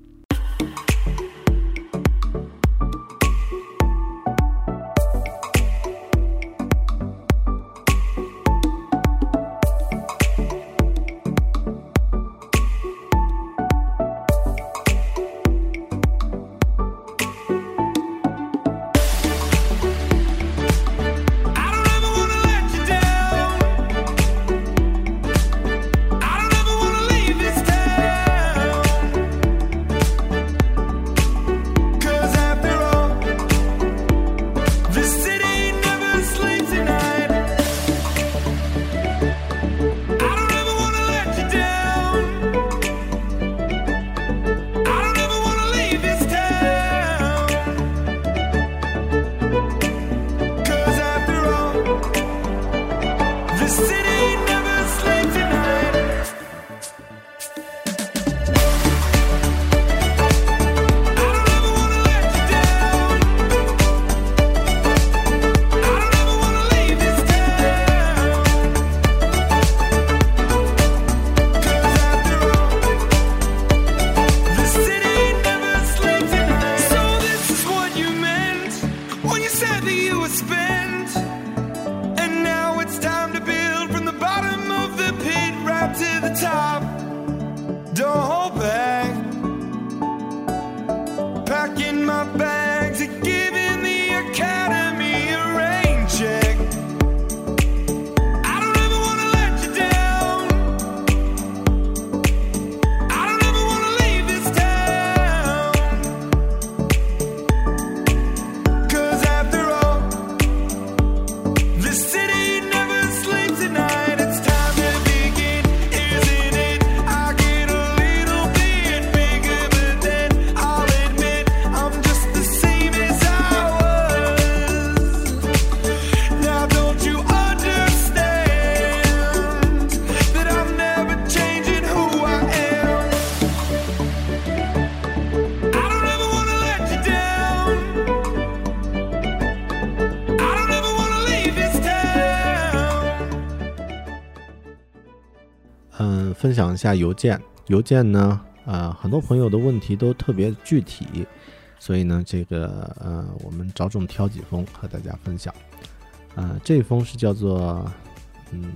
下邮件，邮件呢，呃，很多朋友的问题都特别具体，所以呢，这个呃，我们着重挑几封和大家分享。呃，这封是叫做，嗯，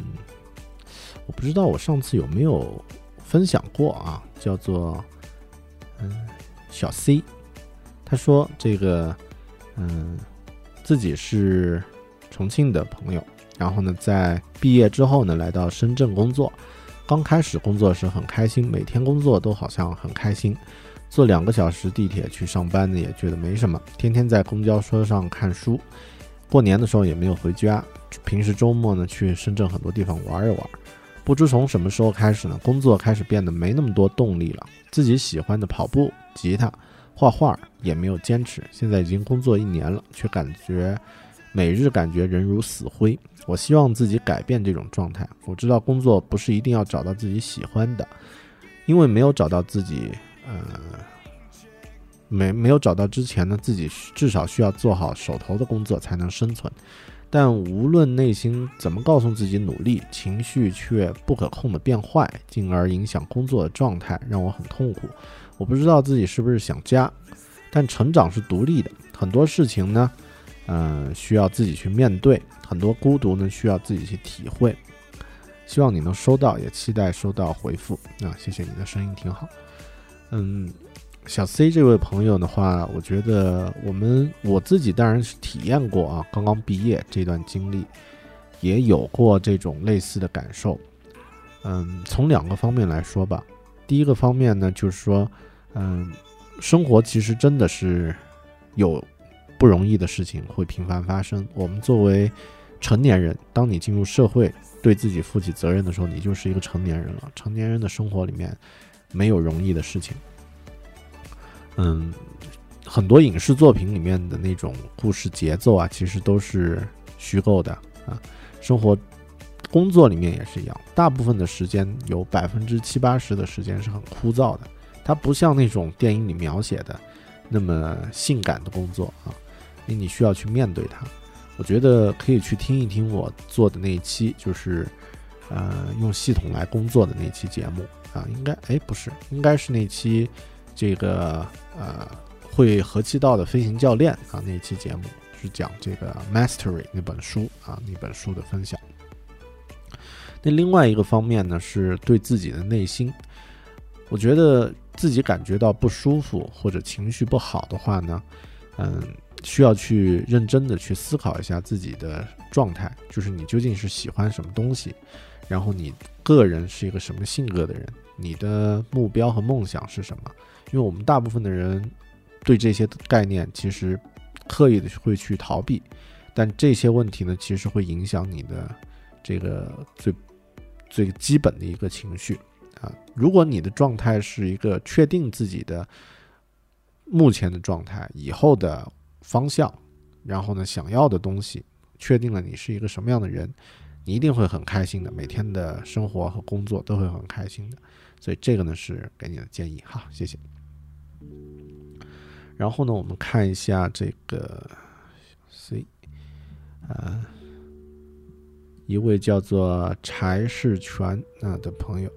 我不知道我上次有没有分享过啊，叫做，嗯，小 C，他说这个，嗯，自己是重庆的朋友，然后呢，在毕业之后呢，来到深圳工作。刚开始工作时很开心，每天工作都好像很开心。坐两个小时地铁去上班呢，也觉得没什么。天天在公交车上看书，过年的时候也没有回家。平时周末呢，去深圳很多地方玩一玩。不知从什么时候开始呢，工作开始变得没那么多动力了。自己喜欢的跑步、吉他、画画也没有坚持。现在已经工作一年了，却感觉每日感觉人如死灰。我希望自己改变这种状态。我知道工作不是一定要找到自己喜欢的，因为没有找到自己，呃，没没有找到之前呢，自己至少需要做好手头的工作才能生存。但无论内心怎么告诉自己努力，情绪却不可控的变坏，进而影响工作的状态，让我很痛苦。我不知道自己是不是想家，但成长是独立的，很多事情呢，嗯，需要自己去面对，很多孤独呢，需要自己去体会。希望你能收到，也期待收到回复啊！谢谢你的声音挺好。嗯，小 C 这位朋友的话，我觉得我们我自己当然是体验过啊，刚刚毕业这段经历，也有过这种类似的感受。嗯，从两个方面来说吧。第一个方面呢，就是说，嗯，生活其实真的是有不容易的事情会频繁发生。我们作为成年人，当你进入社会，对自己负起责任的时候，你就是一个成年人了。成年人的生活里面没有容易的事情。嗯，很多影视作品里面的那种故事节奏啊，其实都是虚构的啊。生活、工作里面也是一样，大部分的时间有百分之七八十的时间是很枯燥的。它不像那种电影里描写的那么性感的工作啊，因为你需要去面对它。我觉得可以去听一听我做的那一期，就是，呃，用系统来工作的那期节目啊，应该哎不是，应该是那期这个呃会合气道的飞行教练啊那期节目是讲这个 Mastery 那本书啊那本书的分享。那另外一个方面呢，是对自己的内心，我觉得自己感觉到不舒服或者情绪不好的话呢，嗯。需要去认真的去思考一下自己的状态，就是你究竟是喜欢什么东西，然后你个人是一个什么性格的人，你的目标和梦想是什么？因为我们大部分的人对这些概念其实刻意的会去逃避，但这些问题呢，其实会影响你的这个最最基本的一个情绪啊。如果你的状态是一个确定自己的目前的状态，以后的。方向，然后呢，想要的东西，确定了你是一个什么样的人，你一定会很开心的，每天的生活和工作都会很开心的。所以这个呢是给你的建议哈，谢谢。然后呢，我们看一下这个 C，啊，一位叫做柴世全啊的朋友，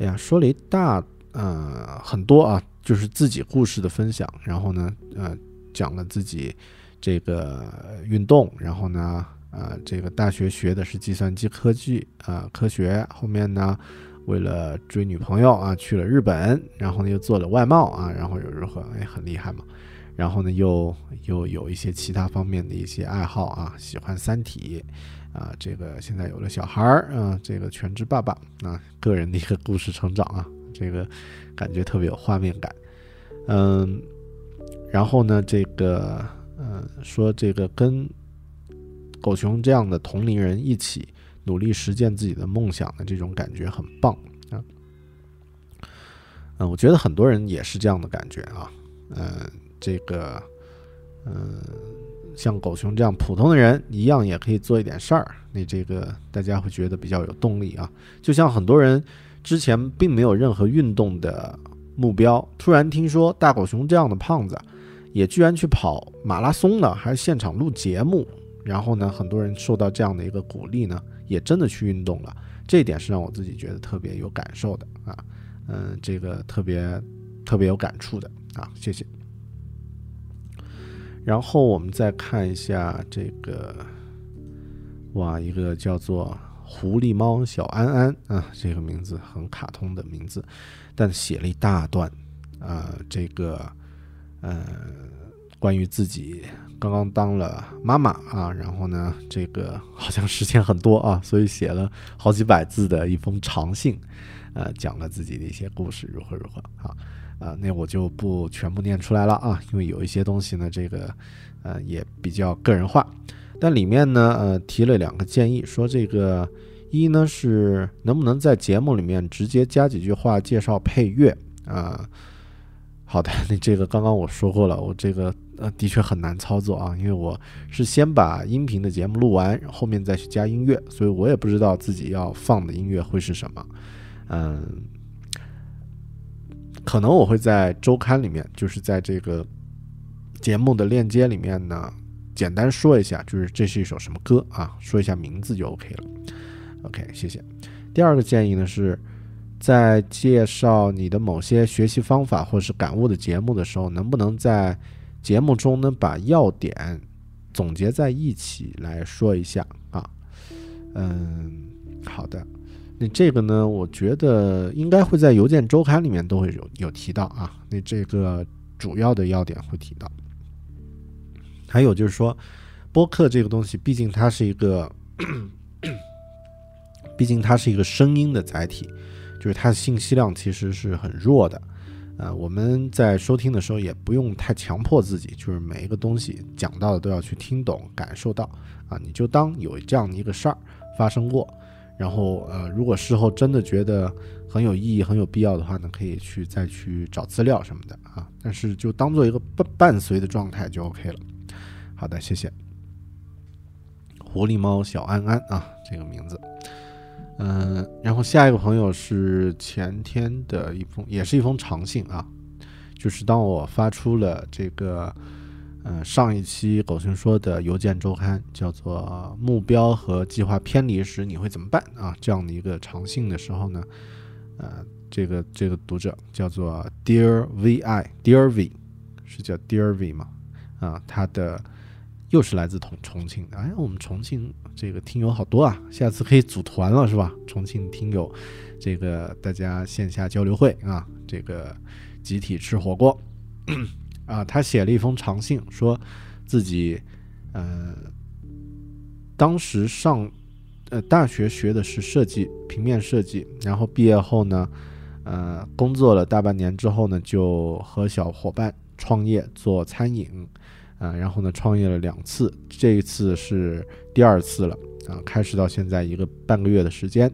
哎呀，说了一大呃很多啊，就是自己故事的分享，然后呢，呃。讲了自己这个运动，然后呢，呃，这个大学学的是计算机科技啊科学，后面呢，为了追女朋友啊去了日本，然后呢又做了外贸啊，然后又如何？哎，很厉害嘛。然后呢又又有一些其他方面的一些爱好啊，喜欢三体啊，这个现在有了小孩儿啊，这个全职爸爸啊，个人的一个故事成长啊，这个感觉特别有画面感，嗯。然后呢，这个，嗯，说这个跟狗熊这样的同龄人一起努力实现自己的梦想的这种感觉很棒啊。嗯，我觉得很多人也是这样的感觉啊。嗯，这个，嗯，像狗熊这样普通的人一样，也可以做一点事儿。那这个大家会觉得比较有动力啊。就像很多人之前并没有任何运动的目标，突然听说大狗熊这样的胖子。也居然去跑马拉松了，还是现场录节目，然后呢，很多人受到这样的一个鼓励呢，也真的去运动了，这一点是让我自己觉得特别有感受的啊，嗯，这个特别特别有感触的啊，谢谢。然后我们再看一下这个，哇，一个叫做狐狸猫小安安啊，这个名字很卡通的名字，但写了一大段啊，这个。呃，关于自己刚刚当了妈妈啊，然后呢，这个好像时间很多啊，所以写了好几百字的一封长信，呃，讲了自己的一些故事，如何如何啊，啊，那我就不全部念出来了啊，因为有一些东西呢，这个呃也比较个人化，但里面呢，呃，提了两个建议，说这个一呢是能不能在节目里面直接加几句话介绍配乐啊。好的，那这个刚刚我说过了，我这个呃的确很难操作啊，因为我是先把音频的节目录完，后面再去加音乐，所以我也不知道自己要放的音乐会是什么。嗯，可能我会在周刊里面，就是在这个节目的链接里面呢，简单说一下，就是这是一首什么歌啊，说一下名字就 OK 了。OK，谢谢。第二个建议呢是。在介绍你的某些学习方法或是感悟的节目的时候，能不能在节目中呢把要点总结在一起来说一下啊？嗯，好的。那这个呢，我觉得应该会在邮件周刊里面都会有有提到啊。那这个主要的要点会提到。还有就是说，播客这个东西，毕竟它是一个，毕竟它是一个声音的载体，就是它的信息量其实是很弱的。呃，我们在收听的时候也不用太强迫自己，就是每一个东西讲到的都要去听懂、感受到啊。你就当有这样的一个事儿发生过。然后，呃，如果事后真的觉得很有意义、很有必要的话呢，可以去再去找资料什么的啊。但是就当做一个伴伴随的状态就 OK 了。好的，谢谢。狐狸猫小安安啊，这个名字。嗯，然后下一个朋友是前天的一封，也是一封长信啊，就是当我发出了这个。嗯，上一期狗熊说的邮件周刊叫做“目标和计划偏离时你会怎么办”啊，这样的一个长信的时候呢，呃，这个这个读者叫做 Dear Vi，Dear V，是叫 Dear V 吗？啊，他的又是来自重重庆的，哎，我们重庆这个听友好多啊，下次可以组团了是吧？重庆听友，这个大家线下交流会啊，这个集体吃火锅。啊，他写了一封长信，说自己，呃，当时上，呃，大学学的是设计，平面设计，然后毕业后呢，呃，工作了大半年之后呢，就和小伙伴创业做餐饮，啊，然后呢，创业了两次，这一次是第二次了，啊，开始到现在一个半个月的时间，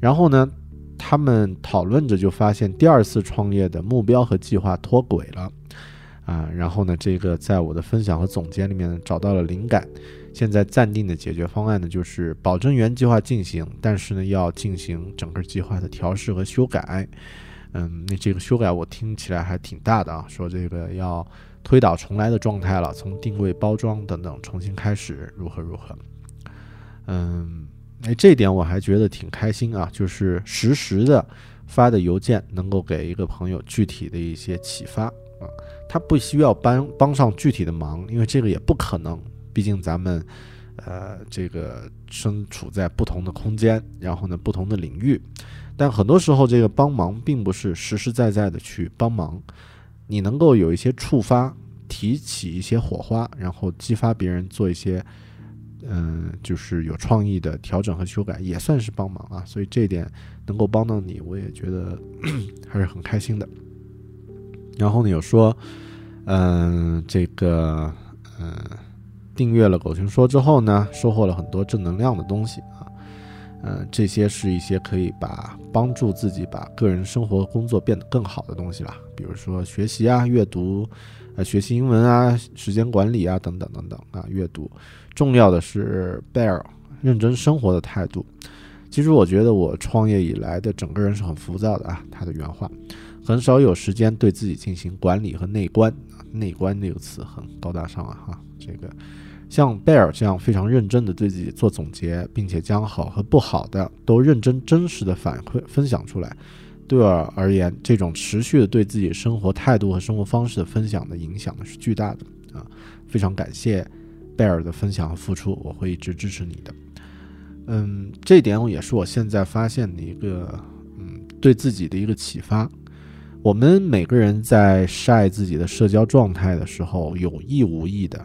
然后呢，他们讨论着就发现第二次创业的目标和计划脱轨了。啊，然后呢，这个在我的分享和总结里面找到了灵感。现在暂定的解决方案呢，就是保证原计划进行，但是呢，要进行整个计划的调试和修改。嗯，那这个修改我听起来还挺大的啊，说这个要推倒重来的状态了，从定位、包装等等重新开始，如何如何。嗯，哎，这点我还觉得挺开心啊，就是实时的发的邮件能够给一个朋友具体的一些启发啊。他不需要帮帮上具体的忙，因为这个也不可能。毕竟咱们，呃，这个身处在不同的空间，然后呢，不同的领域。但很多时候，这个帮忙并不是实实在在的去帮忙。你能够有一些触发，提起一些火花，然后激发别人做一些，嗯，就是有创意的调整和修改，也算是帮忙啊。所以这一点能够帮到你，我也觉得 还是很开心的。然后呢，有说，嗯，这个，嗯，订阅了狗熊说之后呢，收获了很多正能量的东西，嗯，这些是一些可以把帮助自己把个人生活工作变得更好的东西吧，比如说学习啊、阅读，呃，学习英文啊、时间管理啊等等等等啊，阅读，重要的是 Bear 认真生活的态度。其实我觉得我创业以来的整个人是很浮躁的啊，他的原话。很少有时间对自己进行管理和内观，内观这个词很高大上啊哈。这个像贝尔这样非常认真的对自己做总结，并且将好和不好的都认真真实的反馈分享出来，对我而言，这种持续的对自己生活态度和生活方式的分享的影响呢是巨大的啊。非常感谢贝尔的分享和付出，我会一直支持你的。嗯，这点也是我现在发现的一个嗯对自己的一个启发。我们每个人在晒自己的社交状态的时候，有意无意的，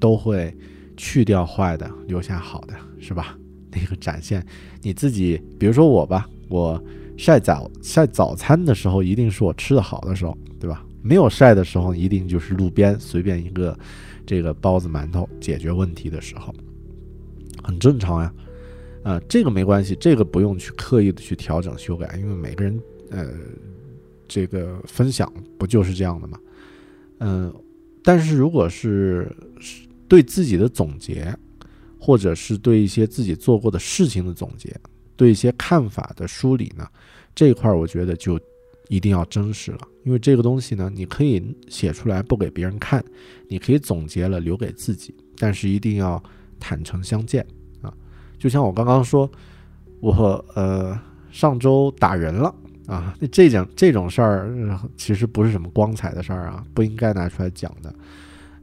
都会去掉坏的，留下好的，是吧？那个展现你自己，比如说我吧，我晒早晒早餐的时候，一定是我吃的好的时候，对吧？没有晒的时候，一定就是路边随便一个这个包子馒头解决问题的时候，很正常呀。啊，这个没关系，这个不用去刻意的去调整修改，因为每个人，呃。这个分享不就是这样的吗？嗯，但是如果是对自己的总结，或者是对一些自己做过的事情的总结，对一些看法的梳理呢，这一块我觉得就一定要真实了，因为这个东西呢，你可以写出来不给别人看，你可以总结了留给自己，但是一定要坦诚相见啊！就像我刚刚说，我呃上周打人了。啊。那这种这种事儿其实不是什么光彩的事儿啊，不应该拿出来讲的。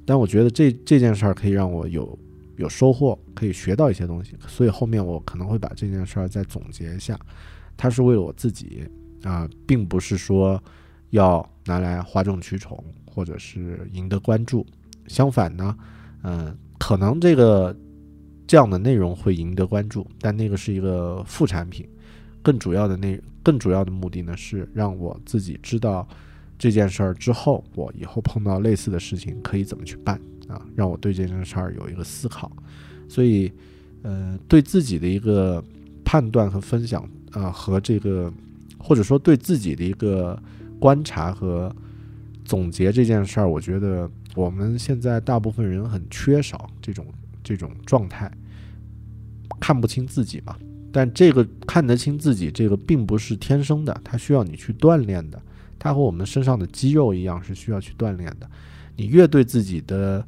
但我觉得这这件事儿可以让我有有收获，可以学到一些东西，所以后面我可能会把这件事儿再总结一下。它是为了我自己啊，并不是说要拿来哗众取宠或者是赢得关注。相反呢，嗯，可能这个这样的内容会赢得关注，但那个是一个副产品。更主要的内，更主要的目的呢，是让我自己知道这件事儿之后，我以后碰到类似的事情可以怎么去办啊，让我对这件事儿有一个思考。所以，呃，对自己的一个判断和分享啊，和这个或者说对自己的一个观察和总结这件事儿，我觉得。我们现在大部分人很缺少这种这种状态，看不清自己嘛。但这个看得清自己，这个并不是天生的，它需要你去锻炼的。它和我们身上的肌肉一样，是需要去锻炼的。你越对自己的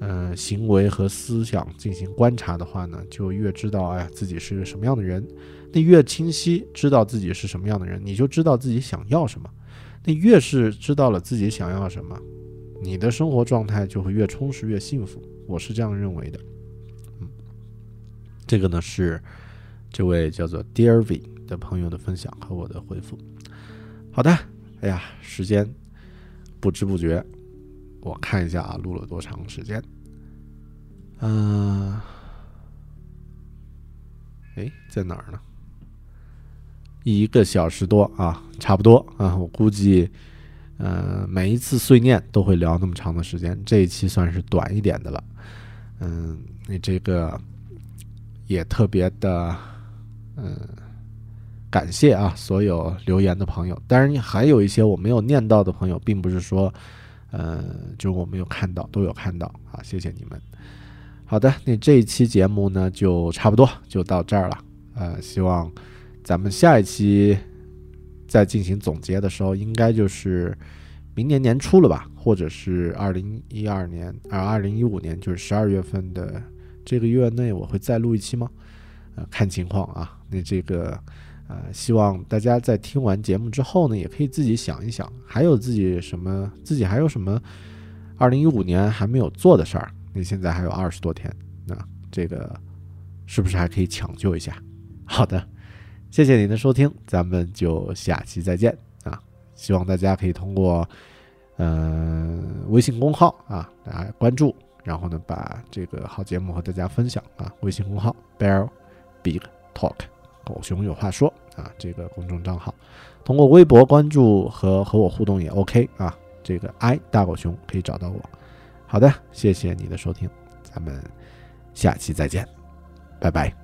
呃行为和思想进行观察的话呢，就越知道哎自己是个什么样的人。那越清晰知道自己是什么样的人，你就知道自己想要什么。那越是知道了自己想要什么。你的生活状态就会越充实越幸福，我是这样认为的。嗯，这个呢是这位叫做 Dear V 的朋友的分享和我的回复。好的，哎呀，时间不知不觉，我看一下啊，录了多长时间？嗯，哎，在哪儿呢？一个小时多啊，差不多啊，我估计。呃，每一次碎念都会聊那么长的时间，这一期算是短一点的了。嗯，你这个也特别的，嗯，感谢啊，所有留言的朋友。当然，还有一些我没有念到的朋友，并不是说，呃，就是我没有看到，都有看到啊，谢谢你们。好的，那这一期节目呢，就差不多就到这儿了。呃，希望咱们下一期。在进行总结的时候，应该就是明年年初了吧，或者是二零一二年啊，二零一五年，就是十二月份的这个月内，我会再录一期吗？呃，看情况啊。那这个呃，希望大家在听完节目之后呢，也可以自己想一想，还有自己什么，自己还有什么二零一五年还没有做的事儿。那现在还有二十多天，那这个是不是还可以抢救一下？好的。谢谢您的收听，咱们就下期再见啊！希望大家可以通过，呃，微信公号啊，大家关注，然后呢，把这个好节目和大家分享啊。微信公号 Bear Big Talk，狗熊有话说啊，这个公众账号，通过微博关注和和我互动也 OK 啊。这个 I 大狗熊可以找到我。好的，谢谢你的收听，咱们下期再见，拜拜。